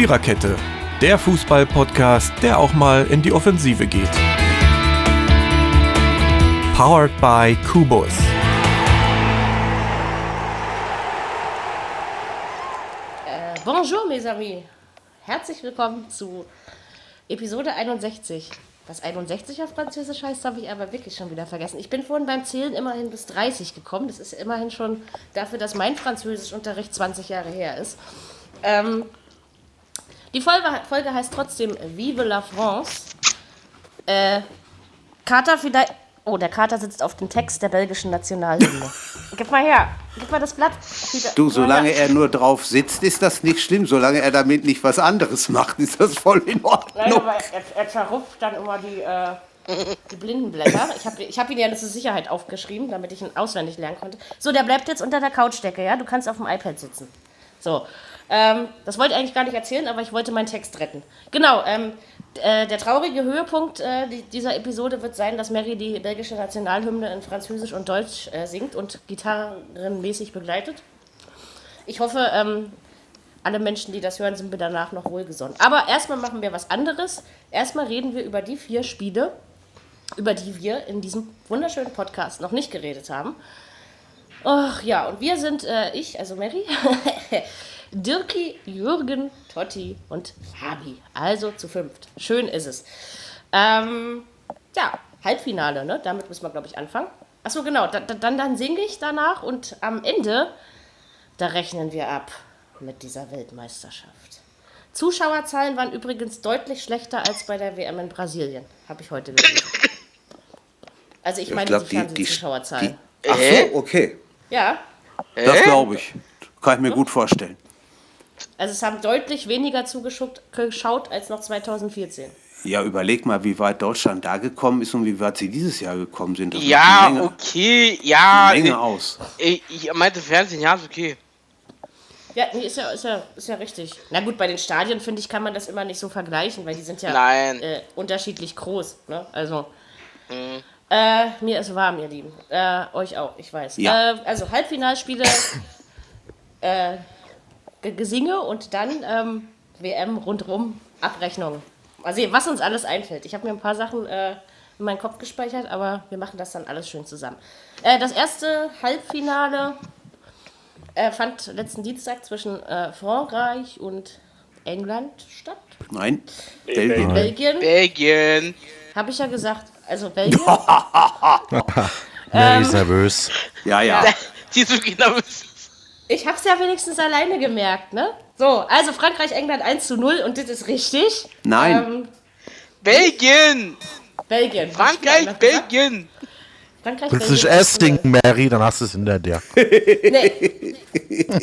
Viererkette, der Fußball-Podcast, der auch mal in die Offensive geht. Powered by Kubus. Äh, bonjour, mes amis. Herzlich willkommen zu Episode 61. Was 61 auf Französisch heißt, habe ich aber wirklich schon wieder vergessen. Ich bin vorhin beim Zählen immerhin bis 30 gekommen. Das ist immerhin schon dafür, dass mein Französischunterricht 20 Jahre her ist. Ähm, die Folge, Folge heißt trotzdem Vive la France. Äh, Kater vielleicht. Oh, der Kater sitzt auf dem Text der belgischen Nationalhymne. Gib mal her. Gib mal das Blatt. Du, solange er nur drauf sitzt, ist das nicht schlimm. Solange er damit nicht was anderes macht, ist das voll in Ordnung. Nein, aber er, er zerrupft dann immer die, äh, die Blindenblätter. Ich habe ich hab ihn ja zur Sicherheit aufgeschrieben, damit ich ihn auswendig lernen konnte. So, der bleibt jetzt unter der Couchdecke, ja? Du kannst auf dem iPad sitzen. So. Ähm, das wollte ich eigentlich gar nicht erzählen, aber ich wollte meinen Text retten. Genau, ähm, äh, der traurige Höhepunkt äh, dieser Episode wird sein, dass Mary die belgische Nationalhymne in Französisch und Deutsch äh, singt und gitarrenmäßig begleitet. Ich hoffe, ähm, alle Menschen, die das hören, sind mir danach noch wohlgesonnen. Aber erstmal machen wir was anderes. Erstmal reden wir über die vier Spiele, über die wir in diesem wunderschönen Podcast noch nicht geredet haben. Ach ja, und wir sind äh, ich, also Mary, Dirki, Jürgen, Totti und Fabi. Also zu fünft. Schön ist es. Ähm, ja, Halbfinale, ne? Damit müssen wir, glaube ich, anfangen. Achso, genau. Da, dann, dann singe ich danach und am Ende, da rechnen wir ab mit dieser Weltmeisterschaft. Zuschauerzahlen waren übrigens deutlich schlechter als bei der WM in Brasilien, habe ich heute gelesen. Also ich meine glaub, die Fernsehzuschauerzahlen. Ach so, okay. Ja. Das glaube ich. Kann ich mir gut vorstellen. Also es haben deutlich weniger zugeschaut als noch 2014. Ja, überleg mal, wie weit Deutschland da gekommen ist und wie weit sie dieses Jahr gekommen sind. Das ja, Menge, okay, ja. Menge aus. Ich, ich meinte Fernsehen, ja, ist okay. Ja, nee, ist ja, ist, ja, ist ja richtig. Na gut, bei den Stadien, finde ich, kann man das immer nicht so vergleichen, weil die sind ja äh, unterschiedlich groß. Ne? Also, mhm. äh, mir ist warm, ihr Lieben. Äh, euch auch, ich weiß. Ja. Äh, also, Halbfinalspiele, äh, Gesinge und dann ähm, WM rundrum, Abrechnung. Mal sehen, was uns alles einfällt. Ich habe mir ein paar Sachen äh, in meinen Kopf gespeichert, aber wir machen das dann alles schön zusammen. Äh, das erste Halbfinale äh, fand letzten Dienstag zwischen äh, Frankreich und England statt. Nein, Belgien. Belgien. Belgien. Habe ich ja gesagt. Also Belgien. Mary ist nervös. Ja, ja. Die ist wirklich nervös. Ich hab's ja wenigstens alleine gemerkt, ne? So, also Frankreich, England 1 zu 0 und das ist richtig. Nein. Ähm, Belgien. Belgien. Frankreich, Belgien. Frankreich, Willst du dich Belgien. erst stinken, Mary, dann hast du es hinter dir. Nee,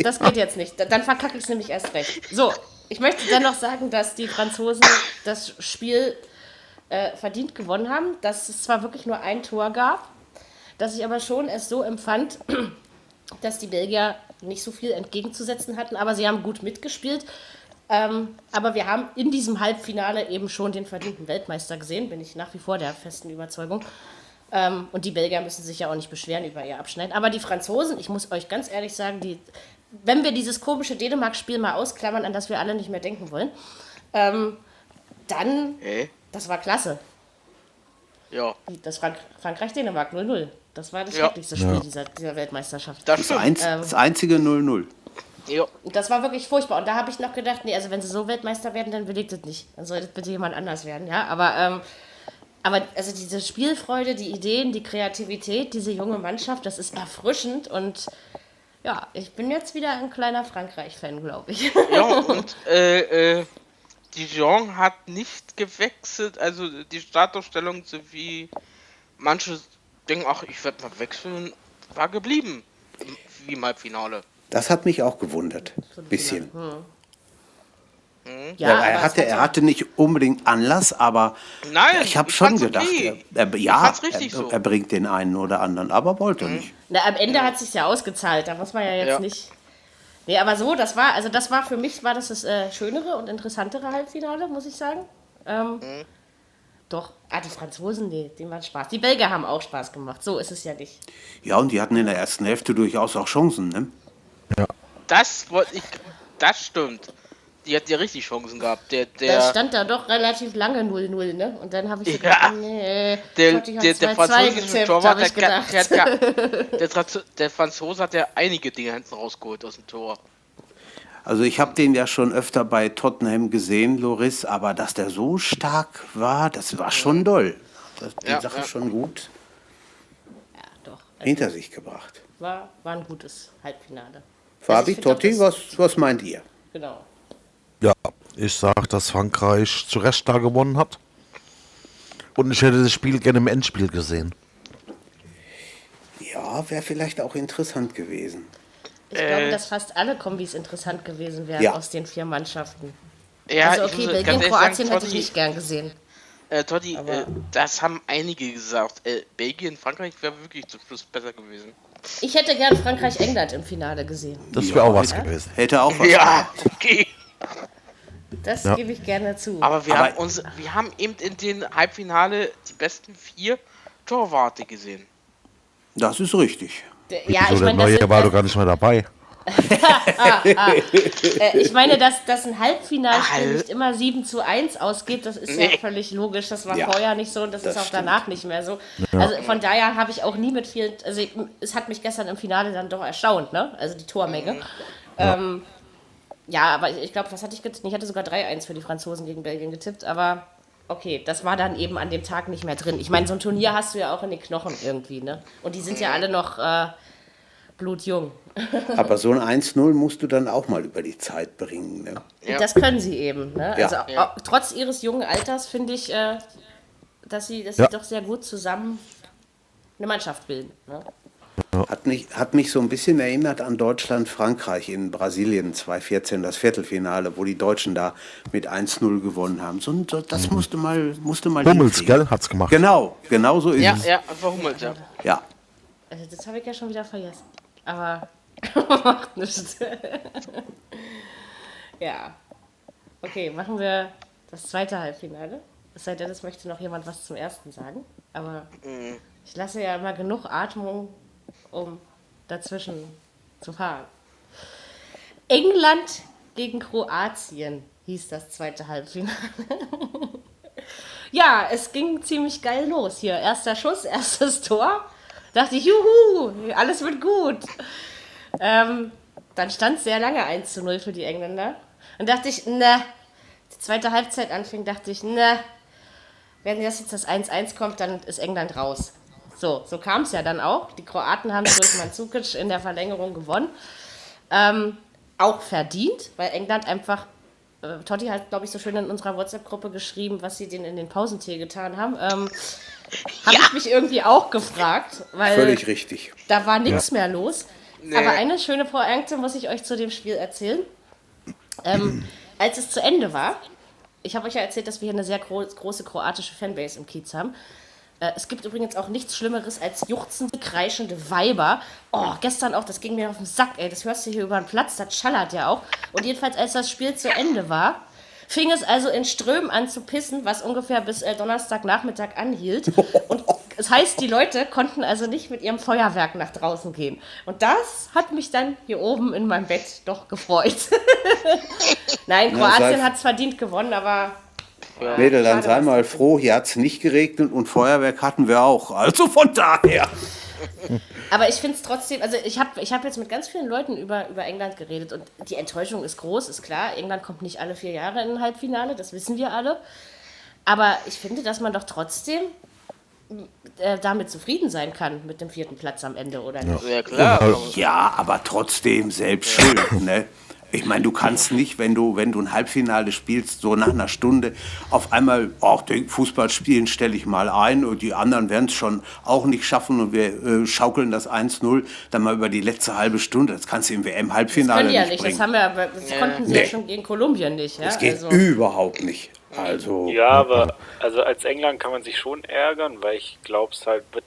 das geht jetzt nicht. Dann verkacke ich es nämlich erst recht. So, ich möchte dennoch sagen, dass die Franzosen das Spiel äh, verdient gewonnen haben, dass es zwar wirklich nur ein Tor gab, dass ich aber schon es so empfand, dass die Belgier nicht so viel entgegenzusetzen hatten, aber sie haben gut mitgespielt. Ähm, aber wir haben in diesem Halbfinale eben schon den verdienten Weltmeister gesehen, bin ich nach wie vor der festen Überzeugung. Ähm, und die Belgier müssen sich ja auch nicht beschweren über ihr Abschneiden. Aber die Franzosen, ich muss euch ganz ehrlich sagen, die, wenn wir dieses komische Dänemark-Spiel mal ausklammern, an das wir alle nicht mehr denken wollen, ähm, dann, Hä? das war klasse. Ja, Das Frank Frankreich-Dänemark 0-0. Das war das Ja. schrecklichste Spiel Ja. dieser, dieser Weltmeisterschaft. das Das, einz, Ähm. das einzige 0-0. Ja. Das war wirklich furchtbar. Und da habe ich noch gedacht, nee, also wenn sie so Weltmeister werden, dann belegt es nicht. Dann soll das bitte jemand anders werden, ja. Aber, ähm, aber also diese Spielfreude, die Ideen, die Kreativität, diese junge Mannschaft, das ist erfrischend und ja, ich bin jetzt wieder ein kleiner Frankreich-Fan, glaube ich. ja, und äh, äh, Dijon hat nicht gewechselt, also die Startaufstellung, so wie manche denken, ach, ich werde mal wechseln, war geblieben. Im- Wie im Halbfinale. Das hat mich auch gewundert. Bisschen. Ja, Ja, aber er, hatte, hat er ja- hatte nicht unbedingt Anlass, aber Nein, ich habe schon gedacht, okay. er, er, ja, er, so. Mhm. er bringt den einen oder anderen, aber wollte er nicht. Na, am Ende hat sich ja ausgezahlt, da muss man ja jetzt Ja. nicht. Nee, aber so, das war, also das war für mich, war das das äh, schönere und interessantere Halbfinale, muss ich sagen. Ähm, Mhm. Doch, ah, die Franzosen, nee, denen war Spaß. Die Belgier haben auch Spaß gemacht, so ist es ja nicht. Ja, und die hatten in der ersten Hälfte durchaus auch Chancen, ne? Das wollte ich. Das stimmt. die hat ja richtig Chancen gehabt. Der, der, stand da doch relativ lange 0-0, ne? Und dann habe ich so Ja. gedacht, nee, der, der, der 2-2 französische Torwart, der, der, gedacht. der, ja- der Franzose hat ja einige Dinge hinten rausgeholt aus dem Tor. Also ich habe den ja schon öfter bei Tottenham gesehen, Loris, aber dass der so stark war, das war schon doll. Das, die Ja, Sache ja. schon gut Ja, doch. Also hinter sich gebracht. war, war ein gutes Halbfinale. Fabi, ich find doch, Totti, was, was meint ihr? Genau. Ja, ich sag, dass Frankreich zu Recht da gewonnen hat. Und ich hätte das Spiel gerne im Endspiel gesehen. Ja, wäre vielleicht auch interessant gewesen. Ich Äh. glaube, dass fast alle Kombis interessant gewesen wären Ja. aus den vier Mannschaften. Ja, also okay, muss Belgien, Kroatien sagen, hätte ich nicht gern gesehen. Äh, Totti, Aber- äh, das haben einige gesagt. Äh, Belgien, Frankreich wäre wirklich zum Schluss besser gewesen. Ich hätte gern Frankreich-England im Finale gesehen. Das wäre auch was gewesen. Hätte auch was. Ja, okay. Das Ja. gebe ich gerne zu. Aber wir, Aber- haben uns, wir haben eben in den Halbfinale die besten vier Torwarte gesehen. Das ist richtig. D- ja, ich der meine, das Neue sind- war doch gar nicht mehr dabei. Äh, ich meine, dass, dass ein Halbfinalspiel Hal- nicht immer 7 zu 1 ausgeht, das ist Nee. ja völlig logisch. Das war Ja, vorher nicht so und das, das ist auch stimmt. danach nicht mehr so. Also von daher habe ich auch nie mit vielen, also ich- es hat mich gestern im Finale dann doch erstaunt, ne? Also die Tormenge. Ähm, ja, aber ich, ich glaube, was hatte ich getippt? Ich hatte sogar 3-1 für die Franzosen gegen Belgien getippt, aber okay, das war dann eben an dem Tag nicht mehr drin. Ich meine, so ein Turnier hast du ja auch in den Knochen irgendwie, ne? Und die sind ja alle noch äh, blutjung. Aber so ein 1-0 musst du dann auch mal über die Zeit bringen. Ne? Ja. Das können sie eben. Ne? Ja. Also Ja. trotz ihres jungen Alters finde ich, äh, dass sie, dass Ja. sie doch sehr gut zusammen eine Mannschaft bilden. Ne? Hat mich, hat mich so ein bisschen erinnert an Deutschland-Frankreich in Brasilien 2014, das Viertelfinale, wo die Deutschen da mit 1-0 gewonnen haben. So, das musste mal, musste mal Hummels, hinkriegen. gell, hat's gemacht. Genau, genau so ist Ja, es. ja, verhummelt, ja. Ja. Also das habe ich ja schon wieder vergessen. Aber macht nichts. ja. Okay, machen wir das zweite Halbfinale. Es sei denn, es möchte noch jemand was zum ersten sagen. Aber ich lasse ja immer genug Atmung, um dazwischen zu fahren. England gegen Kroatien hieß das zweite Halbfinale. ja, es ging ziemlich geil los hier. Erster Schuss, erstes Tor. Dachte ich, juhu, alles wird gut. Ähm, dann stand sehr lange 1 zu 0 für die Engländer. Und dachte ich, ne, die zweite Halbzeit anfing, dachte ich, ne, wenn das jetzt das 1-1 kommt, dann ist England raus. So, so kam es ja dann auch. Die Kroaten haben durch Mandzukic in der Verlängerung gewonnen. Ähm, auch verdient, weil England einfach, äh, Totti hat, glaube ich, so schön in unserer WhatsApp-Gruppe geschrieben, was sie denen in den Pausentee getan haben. Ähm, Habe ich mich irgendwie auch gefragt, weil Völlig richtig. da war nichts mehr los. Nee. Aber eine schöne Pointe muss ich euch zu dem Spiel erzählen. Ähm, als es zu Ende war, ich habe euch ja erzählt, dass wir hier eine sehr gro große kroatische Fanbase im Kiez haben. Äh, es gibt übrigens auch nichts Schlimmeres als juchzende, kreischende Weiber. Oh, gestern auch, das ging mir auf den Sack, ey. Das hörst du hier über den Platz, das schallert ja auch. Und jedenfalls, als das Spiel zu Ende war, fing es also in Strömen an zu pissen, was ungefähr bis äh, Donnerstagnachmittag anhielt. Und das heißt, die Leute konnten also nicht mit ihrem Feuerwerk nach draußen gehen. Und das hat mich dann hier oben in meinem Bett doch gefreut. Nein, Kroatien hat es verdient gewonnen, aber Mädel, dann sei mal froh, hier hat es nicht geregnet und Feuerwerk hatten wir auch. Also von daher. Aber ich finde es trotzdem, also ich habe ich hab jetzt mit ganz vielen Leuten über, über England geredet und die Enttäuschung ist groß, ist klar. England kommt nicht alle vier Jahre in ein Halbfinale, das wissen wir alle. Aber ich finde, dass man doch trotzdem äh, damit zufrieden sein kann mit dem vierten Platz am Ende, oder nicht? Ja, klar. Ja, aber trotzdem selbst schuld. Ne? Ich meine, du kannst nicht, wenn du, wenn du ein Halbfinale spielst, so nach einer Stunde auf einmal, auch den Fußball spielen stelle ich mal ein und die anderen werden es schon auch nicht schaffen und wir äh, schaukeln das 1-0 dann mal über die letzte halbe Stunde. Das kannst du im Das WM-Halbfinale können die ja nicht nicht, bringen. das, haben wir, aber- das konnten sie ja Nee. schon gegen Kolumbien nicht. Ja? das geht also, überhaupt nicht. Also, Ja, aber also als England kann man sich schon ärgern, weil ich glaube, es halt wird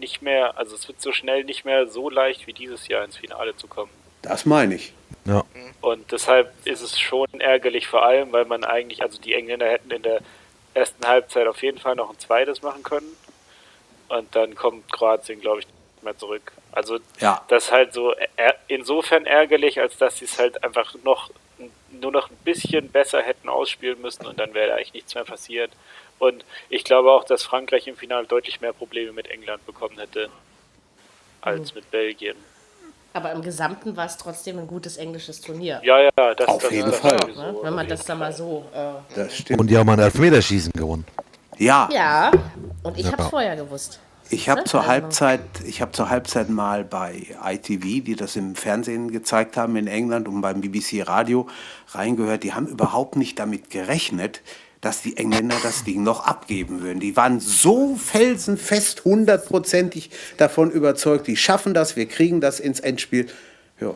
nicht mehr, also es wird so schnell nicht mehr so leicht wie dieses Jahr ins Finale zu kommen. das meine ich. Ja. Und deshalb ist es schon ärgerlich, vor allem, weil man eigentlich, also die Engländer hätten in der ersten Halbzeit auf jeden Fall noch ein zweites machen können. Und dann kommt Kroatien, glaube ich, nicht mehr zurück. Also Ja. das ist halt so insofern ärgerlich, als dass sie es halt einfach noch nur noch ein bisschen besser hätten ausspielen müssen und dann wäre eigentlich nichts mehr passiert. Und ich glaube auch, dass Frankreich im Finale deutlich mehr Probleme mit England bekommen hätte als mit Belgien. Aber im Gesamten war es trotzdem ein gutes englisches Turnier. Ja, ja, das, Auf das jeden Fall. sowieso, Ne? Wenn man das dann mal so. Äh, Das stimmt. Und die haben ein Elfmeterschießen gewonnen. Ja, ja, und ich Ja. habe es vorher gewusst. ich habe Ne? zur Also- Halbzeit, ich habe zur Halbzeit mal bei ITV, die das im Fernsehen gezeigt haben in England und beim BBC Radio reingehört. Die haben überhaupt nicht damit gerechnet, dass die Engländer das Ding noch abgeben würden. Die waren so felsenfest, hundertprozentig davon überzeugt, die schaffen das, wir kriegen das ins Endspiel. Ja,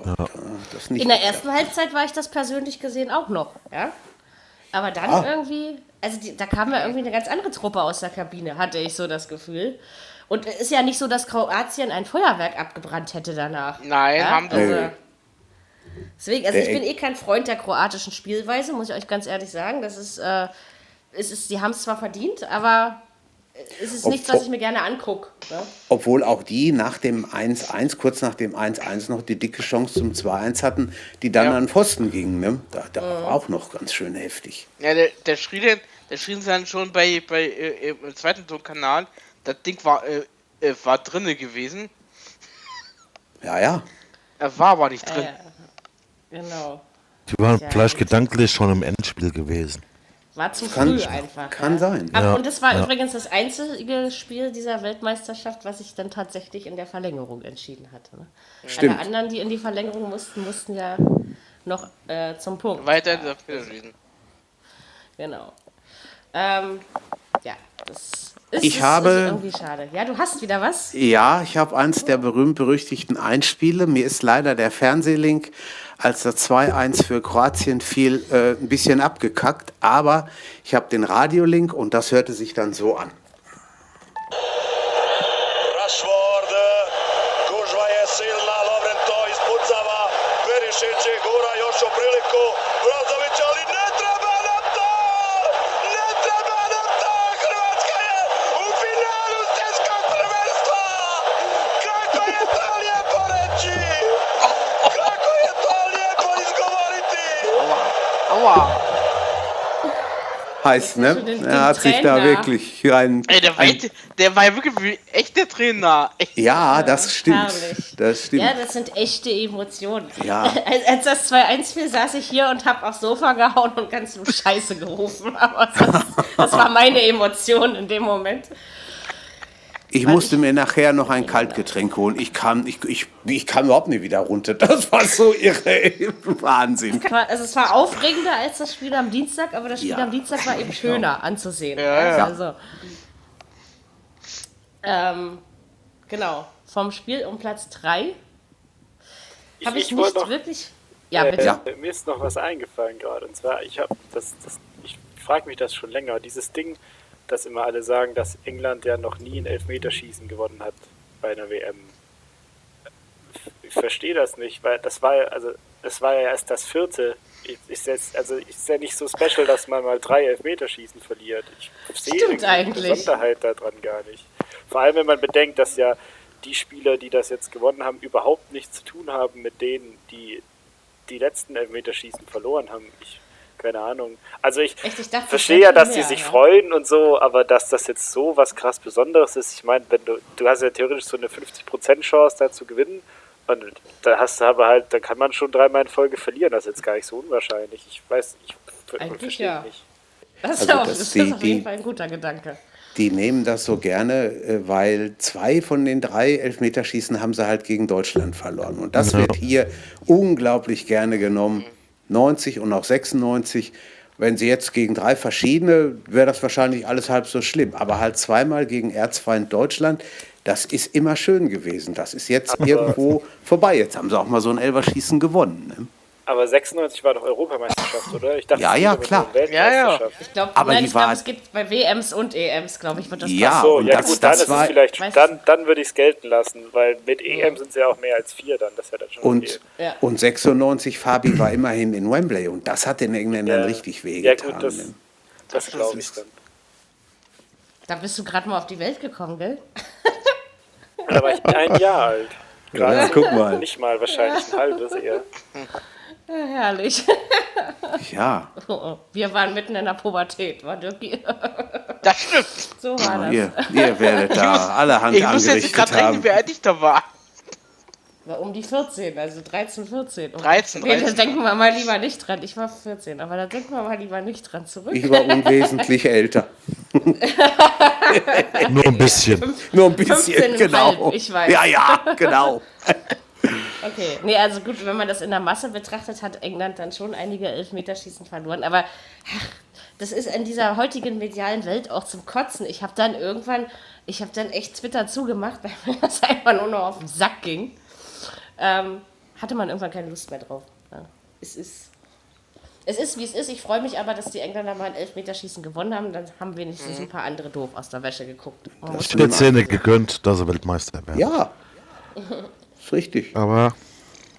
das nicht In der ersten Halbzeit war ich das persönlich gesehen auch noch, ja. Aber dann Ah. irgendwie, also die, da kam ja irgendwie eine ganz andere Truppe aus der Kabine, hatte ich so das Gefühl. Und es ist ja nicht so, dass Kroatien ein Feuerwerk abgebrannt hätte danach. Nein, ja? haben sie also. Deswegen, also ich bin eh kein Freund der kroatischen Spielweise, muss ich euch ganz ehrlich sagen. Das ist, äh, es ist, die haben es zwar verdient, aber es ist Ob- nichts, was ich mir gerne angucke. Ne? Obwohl auch die nach dem 1-1, kurz nach dem 1-1 noch die dicke Chance zum 2-1 hatten, die dann Ja. an Pfosten gingen. Ne? Da, da war auch noch ganz schön heftig. Ja, der, der schrie dann, der schrie dann schon bei, bei äh, im zweiten Tonkanal, das Ding war, äh, äh, war drinne gewesen. Ja, ja. Er war aber nicht drin. Genau. Die waren Ja, vielleicht gedanklich schon im Endspiel gewesen. War zu Kann- früh einfach. kann ja. sein. Aber, Ja, und das war ja. übrigens das einzige Spiel dieser Weltmeisterschaft, was sich dann tatsächlich in der Verlängerung entschieden hatte. Ne? Stimmt. Alle anderen, die in die Verlängerung mussten, mussten ja noch äh, zum Punkt. Weiter in der Spielschießen. Genau. Ähm, ja, das ist, Ich ist, habe- ist irgendwie schade. Ja, du hast wieder was? Ja, ich habe eins der berühmt-berüchtigten Einspiele. Mir ist leider der Fernsehlink, als das 2-1 für Kroatien fiel, äh, ein bisschen abgekackt. Aber ich habe den Radiolink und das hörte sich dann so an. Heißt, ne? Den- den Er hat sich da Trainer. wirklich ein, Ey, der war, ein echt- der war ja wirklich wie echt der Trainer. Echt. Ja, das stimmt. Das stimmt. Ja, das sind echte Emotionen. Ja. Als, als das 2-1 fiel, saß ich hier und hab aufs Sofa gehauen und ganz nur Scheiße gerufen. Aber das, das war meine Emotion in dem Moment. Ich musste mir nachher noch ein Kaltgetränk holen. Ich kam, ich, ich, ich kam überhaupt nicht wieder runter. Das war so irre. Wahnsinn. Es war- Also es war aufregender als das Spiel am Dienstag, aber das Spiel Ja. am Dienstag war eben schöner anzusehen. Ja, ja. Also, ähm, genau. Vom Spiel um Platz 3 habe ich, wollte nicht noch- wirklich. Ja, Äh, bitte. Ja. Mir ist noch was eingefallen gerade. Und zwar, ich habe das, das, ich frage mich das schon länger. Dieses Ding, dass immer alle sagen, dass England ja noch nie ein Elfmeterschießen gewonnen hat bei einer WM. Ich verstehe das nicht, weil das war ja, also das war ja erst das vierte. Ich- Ist jetzt, also ist ja nicht so special, dass man mal drei Elfmeterschießen verliert. Ich sehe die. Besonderheit daran gar nicht. Vor allem, wenn man bedenkt, dass ja die Spieler, die das jetzt gewonnen haben, überhaupt nichts zu tun haben mit denen, die die letzten Elfmeterschießen verloren haben. Ich, keine Ahnung. Also ich Echt, ich dachte, verstehe ja, dass viel die mehr, sich ja. freuen und so, aber dass das jetzt so was krass Besonderes ist, ich meine, wenn du, du hast ja theoretisch so eine 50% Chance da zu gewinnen und da hast du aber halt, da kann man schon dreimal in Folge verlieren, das ist jetzt gar nicht so unwahrscheinlich. Ich weiß, ich Eigentlich verstehe ja. nicht. Das ist, Also, auf, dass das die- ist auf jeden die- Fall ein guter Gedanke. Die nehmen das so gerne, äh, weil zwei von den drei Elfmeterschießen haben sie halt gegen Deutschland verloren. Und das wird hier unglaublich gerne genommen. 90 und auch 96. Wenn sie jetzt gegen drei verschiedene, wäre das wahrscheinlich alles halb so schlimm. Aber halt zweimal gegen Erzfeind Deutschland, das ist immer schön gewesen. Das ist jetzt irgendwo vorbei. Jetzt haben sie auch mal so ein Elverschießen gewonnen. Ne? Aber 96 war doch Europameisterschaft, oder? Ich dachte, Ja, ja, klar. um Weltmeisterschaft. Ich glaube, ich war- es gibt bei WMs und EMs, glaube ich, wird das Ja, passen. So, ja das- gut, dann das ist war- es vielleicht, dann, dann würde ich es gelten lassen, weil mit EM sind es ja auch mehr als vier dann, das ja dann schon Und, okay. Ja. und 96 Fabi war immerhin in Wembley und das hat den Engländern Ja. richtig Ja wehgetan. gut, das, ne? das glaube ich dann. Da bist du gerade mal auf die Welt gekommen, gell? Da war ich ein Jahr alt. Ja, guck mal. Nicht mal wahrscheinlich ein halbes eher. Ja, herrlich. Ja, Wir waren mitten in der Pubertät, war Dirki. Das stimmt. So war das. ihr, ihr werdet da alle Hand Ich muss jetzt angerichtet gerade rechnen, wer ich da war. War um die 14, also 13, 14. 13, Nee, da 13. denken wir mal lieber nicht dran. Ich war 14, aber da denken wir mal lieber nicht dran zurück. Ich war unwesentlich älter. Nur ein bisschen. Nur ein bisschen, 15,5, genau. ich weiß. Ja, ja, genau. Okay, nee, also gut, wenn man das in der Masse betrachtet, hat England dann schon einige Elfmeterschießen verloren. Aber ach, das ist in dieser heutigen medialen Welt auch zum Kotzen. Ich habe dann irgendwann, ich habe dann echt Twitter zugemacht, weil mir das einfach nur noch auf den Sack ging. Ähm, hatte man irgendwann keine Lust mehr drauf. Ja, es ist. Es ist, wie es ist. Ich freue mich aber, dass die Engländer mal ein Elfmeterschießen gewonnen haben. Dann haben wenigstens ein paar andere doof aus der Wäsche geguckt. Man muss- Der Zähne gegönnt, dass er Weltmeister werden. Ja, ist richtig. Aber,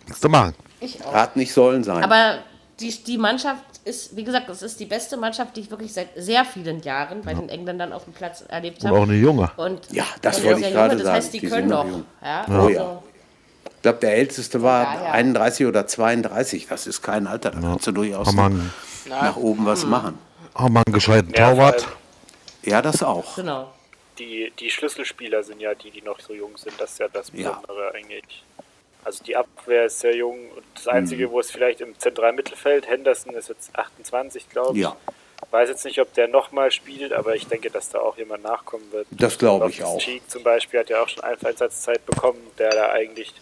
was du machen? Ich auch. Hat nicht sollen sein. Aber die, die Mannschaft ist, wie gesagt, das ist die beste Mannschaft, die ich wirklich seit sehr vielen Jahren bei den Engländern auf dem Platz erlebt Und habe. auch eine Junge. Und Ja, das und wollte ich gerade junge, Das heißt, sagen. die, Die können sind noch jung. Ja, Oh also, ja. ich glaube, der älteste war Ja, ja. 31 oder 32. Das ist kein Alter. Da kannst du durchaus einen, nach oben was Hm. machen. haben wir einen gescheiten Ja, Torwart. Ja, das auch. Genau. Die, die Schlüsselspieler sind ja die, die noch so jung sind. Das ist ja das Ja. Besondere eigentlich. Also die Abwehr ist sehr jung und das Mhm. Einzige, wo es vielleicht im zentralen Mittelfeld, Henderson ist jetzt 28, glaube ich. Ja. Weiß jetzt nicht, ob der nochmal spielt, aber ich denke, dass da auch jemand nachkommen wird. Das glaube ich auch. Cheek zum Beispiel hat ja auch schon eine Einsatzzeit bekommen, der da eigentlich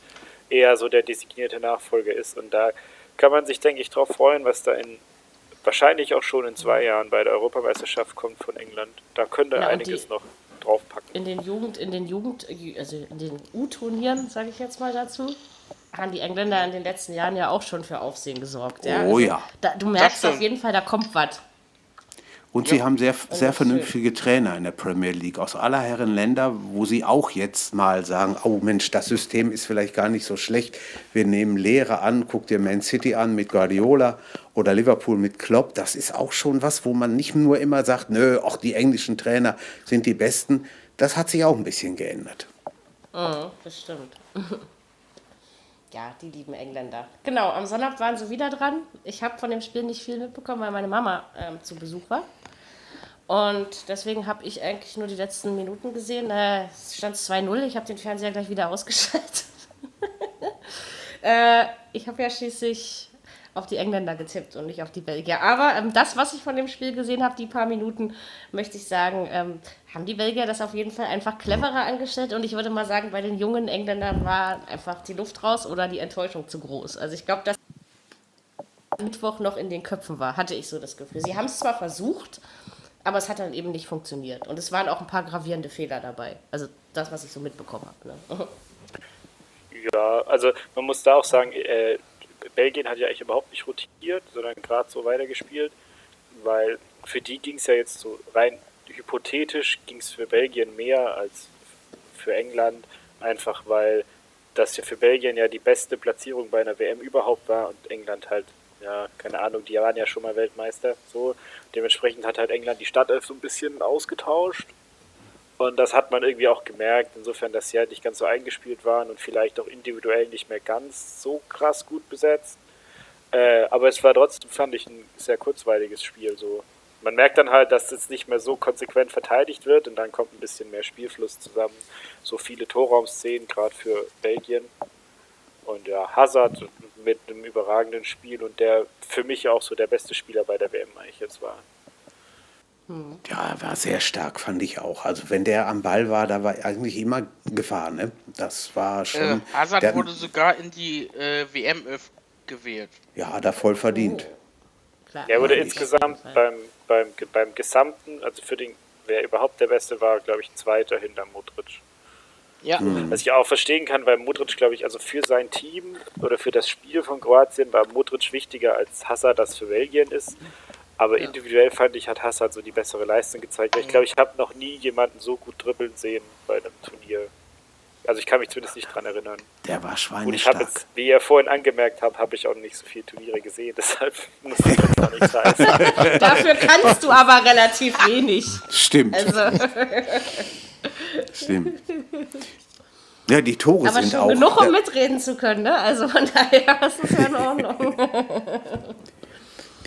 eher so der designierte Nachfolger ist. Und da kann man sich, denke ich, drauf freuen, was da in wahrscheinlich auch schon in zwei Jahren bei der Europameisterschaft kommt von England. Da könnte Ja, einiges die- noch draufpacken. In den Jugend, in den Jugend, also in den U-Turnieren, sage ich jetzt mal dazu, haben die Engländer in den letzten Jahren ja auch schon für Aufsehen gesorgt. Ja? Oh also, ja. Da, du merkst auf jeden Fall, da kommt was. Und sie haben sehr, sehr ist schön. vernünftige Trainer in der Premier League aus aller Herren Länder, wo sie auch jetzt mal sagen, oh Mensch, das System ist vielleicht gar nicht so schlecht. Wir nehmen Lehre an, guck dir Man City an mit Guardiola oder Liverpool mit Klopp. Das ist auch schon was, wo man nicht nur immer sagt, nö, auch die englischen Trainer sind die besten. Das hat sich auch ein bisschen geändert. Mhm, das stimmt. ja, die lieben Engländer. Genau, am Sonntag waren sie wieder dran. Ich habe von dem Spiel nicht viel mitbekommen, weil meine Mama ähm, zu Besuch war. Und deswegen habe ich eigentlich nur die letzten Minuten gesehen. Äh, es stand 2-0. Ich habe den Fernseher gleich wieder ausgeschaltet. äh, ich habe ja schließlich auf die Engländer getippt und nicht auf die Belgier. Aber ähm, das, was ich von dem Spiel gesehen habe, die paar Minuten, möchte ich sagen, ähm, haben die Belgier das auf jeden Fall einfach cleverer angestellt. Und ich würde mal sagen, bei den jungen Engländern war einfach die Luft raus oder die Enttäuschung zu groß. Also ich glaube, dass Mittwoch noch in den Köpfen war, hatte ich so das Gefühl. Sie haben es zwar versucht, aber es hat dann eben nicht funktioniert. Und es waren auch ein paar gravierende Fehler dabei. Also das, was ich so mitbekommen habe. Ne? Ja, also man muss da auch sagen, äh, Belgien hat ja eigentlich überhaupt nicht rotiert, sondern gerade so weitergespielt, weil für die ging es ja jetzt so rein hypothetisch ging es für Belgien mehr als für England, einfach weil das ja für Belgien ja die beste Platzierung bei einer WM überhaupt war und England halt, ja, keine Ahnung, die waren ja schon mal Weltmeister, so. Dementsprechend hat halt England die Startelf so ein bisschen ausgetauscht und das hat man irgendwie auch gemerkt, insofern, dass sie halt nicht ganz so eingespielt waren und vielleicht auch individuell nicht mehr ganz so krass gut besetzt. Äh, aber es war trotzdem, fand ich, ein sehr kurzweiliges Spiel. So. Man merkt dann halt, dass es nicht mehr so konsequent verteidigt wird und dann kommt ein bisschen mehr Spielfluss zusammen. So viele Torraumszenen, gerade für Belgien. Und ja, Hazard mit einem überragenden Spiel und der für mich auch so der beste Spieler bei der WM eigentlich jetzt war. Ja, er war sehr stark, fand ich auch. Also wenn der am Ball war, da war eigentlich immer Gefahr. Ne? Das war Äh, schon. Hazard der, wurde sogar in die äh, WM gewählt. ja, hat er voll verdient. Klar. Er wurde Ja, insgesamt beim, beim, beim Gesamten, also für den, wer überhaupt der Beste war, glaube ich, Zweiter hinter Modric. Ja, Was ich auch verstehen kann, weil Modric, glaube ich, also für sein Team oder für das Spiel von Kroatien war Modric wichtiger als Hazard das für Belgien ist. Aber individuell fand ich, hat Hazard so die bessere Leistung gezeigt. Weil Ich glaube, ich habe noch nie jemanden so gut dribbeln sehen bei einem Turnier. Also ich kann mich zumindest nicht dran erinnern. Der war Und ich habe schweinestark. jetzt, wie ihr vorhin angemerkt habt, habe ich auch nicht so viele Turniere gesehen. Deshalb muss das jetzt auch nichts heißen. Dafür kannst du aber relativ wenig. Stimmt, Also, stimmt. Ja, die Tore Aber sind schon auch. genug, um ja, mitreden zu können, ne? Also von daher ist es ja in Ordnung.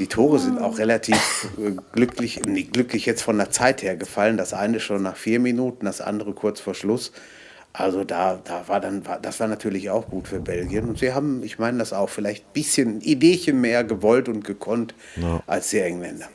die Tore sind auch relativ äh, glücklich, nee, glücklich jetzt von der Zeit her gefallen. Das eine schon nach vier Minuten, das andere kurz vor Schluss. Also da, da war dann, war, das war natürlich auch gut für Belgien. Und sie haben, ich meine das auch, vielleicht ein bisschen ein Ideechen mehr gewollt und gekonnt als die Engländer.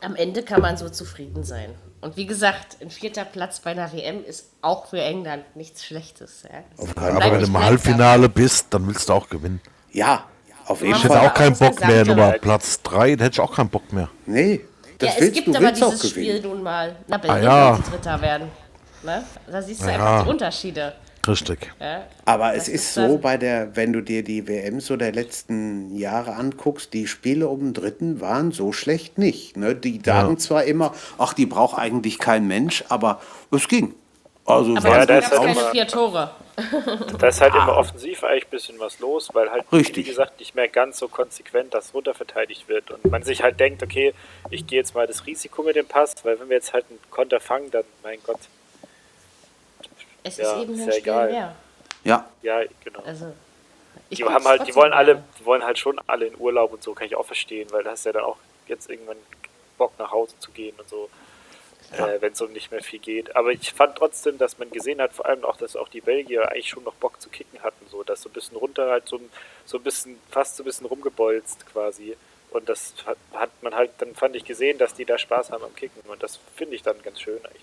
Am Ende kann man so zufrieden sein. Und wie gesagt, ein vierter Platz bei einer WM ist auch für England nichts Schlechtes. Ja. Keinen Aber wenn du ich im Halbfinale bist, dann willst du auch gewinnen. Ja, auf jeden Ich Man hätte Fall. auch keinen Bock mehr, Nummer. Platz 3, da hätte ich auch keinen Bock mehr. Nee, das ja, es willst gibt du, aber dieses. Spiel nun mal. Na, Belgien ja. wird Dritter werden. Ne? Da siehst du Ja. einfach die Unterschiede. Richtig. Ja. Aber Das es ist ist so bei der, wenn du dir die WM so der letzten Jahre anguckst, die Spiele um den Dritten waren so schlecht nicht. Ne? Die sagen zwar immer, ach, die braucht eigentlich kein Mensch, aber es ging. Also Aber war es da gab ist auch keine mal- vier Tore. Da ist halt immer offensiv eigentlich ein bisschen was los, weil halt, Richtig. wie gesagt, nicht mehr ganz so konsequent das runterverteidigt wird. Und man sich halt denkt, okay, ich gehe jetzt mal das Risiko mit dem Pass, weil wenn wir jetzt halt einen Konter fangen, dann, mein Gott, Es Ja, ist eben ist ein ja Spiel egal. mehr. Ja, ja, genau. Also, ich Die haben halt, die wollen alle, die wollen halt schon alle in Urlaub und so, kann ich auch verstehen, weil da hast du ja dann auch jetzt irgendwann Bock nach Hause zu gehen und so, äh, wenn es um nicht mehr viel geht. Aber ich fand trotzdem, dass man gesehen hat, vor allem auch, dass auch die Belgier eigentlich schon noch Bock zu kicken hatten, so, dass so ein bisschen runter halt so, ein- so ein bisschen, fast so ein bisschen rumgebolzt quasi. Und das hat, hat man halt, dann fand ich gesehen, dass die da Spaß haben am Kicken und das finde ich dann ganz schön eigentlich.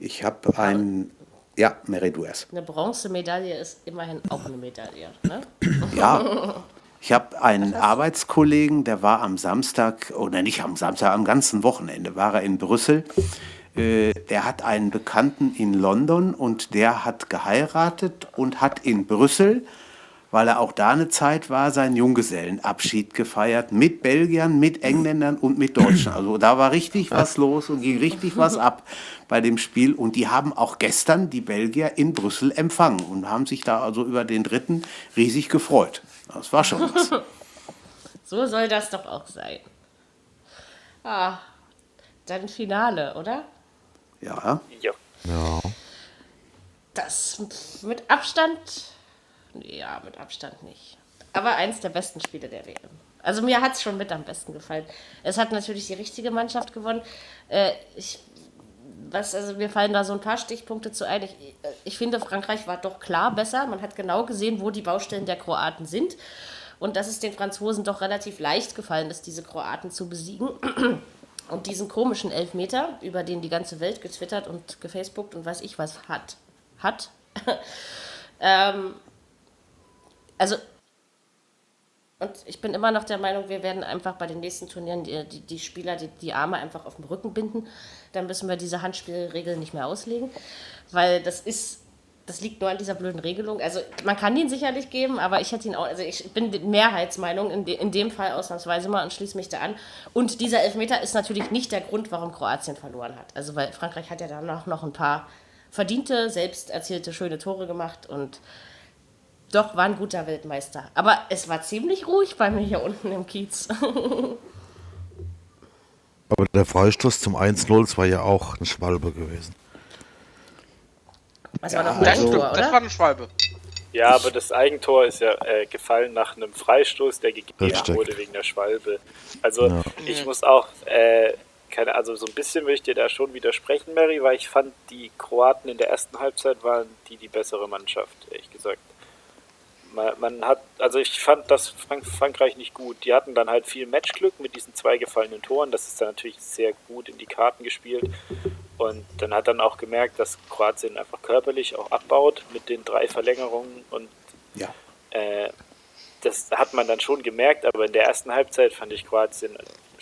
ich habe ein, ja, erst. Eine Bronzemedaille ist immerhin auch eine Medaille. Ne? Ja, ich habe einen Arbeitskollegen, der war am Samstag, oder nicht am Samstag, am ganzen Wochenende war er in Brüssel. Äh, Der hat einen Bekannten in London und der hat geheiratet und hat in Brüssel, weil er auch da eine Zeit war, seinen Junggesellenabschied gefeiert mit Belgiern, mit Engländern und mit Deutschen. Also da war richtig was los und ging richtig was ab bei dem Spiel. Und die haben auch gestern die Belgier in Brüssel empfangen und haben sich da also über den Dritten riesig gefreut. Das war schon was. So soll das doch auch sein. Ah, dann Finale, oder? Ja, Ja. Ja. Das mit Abstand. Ja, mit Abstand nicht. Aber eins der besten Spiele der WM. Also mir hat es schon mit am besten gefallen. Es hat natürlich die richtige Mannschaft gewonnen. Äh, ich, was, also mir fallen da so ein paar Stichpunkte zu ein. Ich, äh, ich finde, Frankreich war doch klar besser. Man hat genau gesehen, wo die Baustellen der Kroaten sind. Und dass es den Franzosen doch relativ leicht gefallen ist, diese Kroaten zu besiegen. Und diesen komischen Elfmeter, über den die ganze Welt getwittert und gefacebookt und weiß ich was hat. Hat. ähm, also, und ich bin immer noch der Meinung, wir werden einfach bei den nächsten Turnieren die, die, die Spieler die, die Arme einfach auf dem Rücken binden. Dann müssen wir diese Handspielregel nicht mehr auslegen. Weil das ist. Das liegt nur an dieser blöden Regelung. Also man kann ihn sicherlich geben, aber ich hätte ihn auch, also ich bin Mehrheitsmeinung in, de, in dem Fall ausnahmsweise mal und schließe mich da an. Und dieser Elfmeter ist natürlich nicht der Grund, warum Kroatien verloren hat. Also weil Frankreich hat ja danach noch ein paar verdiente, selbst erzielte, schöne Tore gemacht und doch war ein guter Weltmeister. Aber es war ziemlich ruhig bei mir hier unten im Kiez. Aber der Freistoß zum 1-0 war ja auch ein Schwalbe gewesen. Das war doch Das, ein Also- Tor, das oder? war eine Schwalbe. Ja, aber das Eigentor ist ja äh, gefallen nach einem Freistoß, der gegeben Richtig. wurde wegen der Schwalbe. Also ich muss auch, äh, keine, also so ein bisschen möchte ich dir da schon widersprechen, Mary, weil ich fand, die Kroaten in der ersten Halbzeit waren die die bessere Mannschaft, ehrlich gesagt. Man, man hat, also ich fand das Frank Frankreich nicht gut. Die hatten dann halt viel Matchglück mit diesen zwei gefallenen Toren. Das ist dann natürlich sehr gut in die Karten gespielt. Und dann hat dann auch gemerkt, dass Kroatien einfach körperlich auch abbaut mit den drei Verlängerungen und ja. äh, das hat man dann schon gemerkt, aber in der ersten Halbzeit fand ich Kroatien